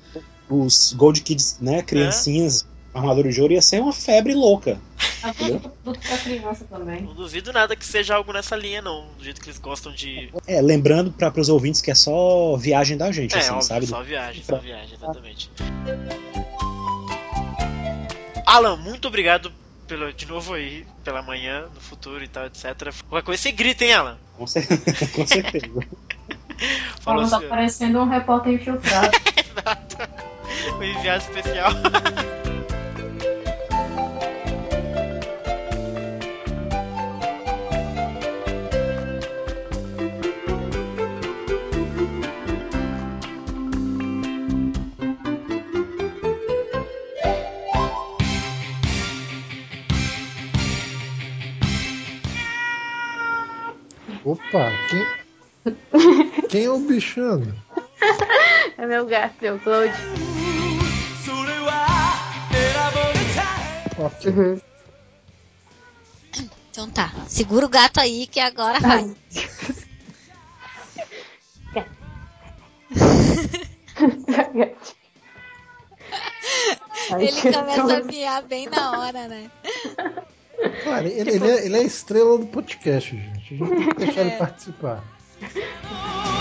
os Gold Kids, né? Criancinhas. Armadura de Ouro ia ser uma febre louca. Adulto pra criança também. Não duvido nada que seja algo nessa linha, não. Do jeito que eles gostam de. É, lembrando para os ouvintes que é só viagem da gente, é, assim, óbvio, sabe? Só viagem, só viagem, exatamente. Alan, muito obrigado pelo, de novo aí, pela manhã, no futuro e tal, etc. Qualquer coisa você grita, hein, Alan? Com, certeza. Com certeza. Falou Alan tá assim, parecendo um repórter infiltrado. Exato. Um enviado especial. Opa, quem. Quem é o bichano? É meu gato, meu Cloud. Ok. Uhum. Então tá, segura o gato aí que agora vai. ele começa a miar bem na hora, né? Claro, ele, tipo... ele, é, ele, é, a estrela do podcast, gente. A gente tem que deixar ele é. participar.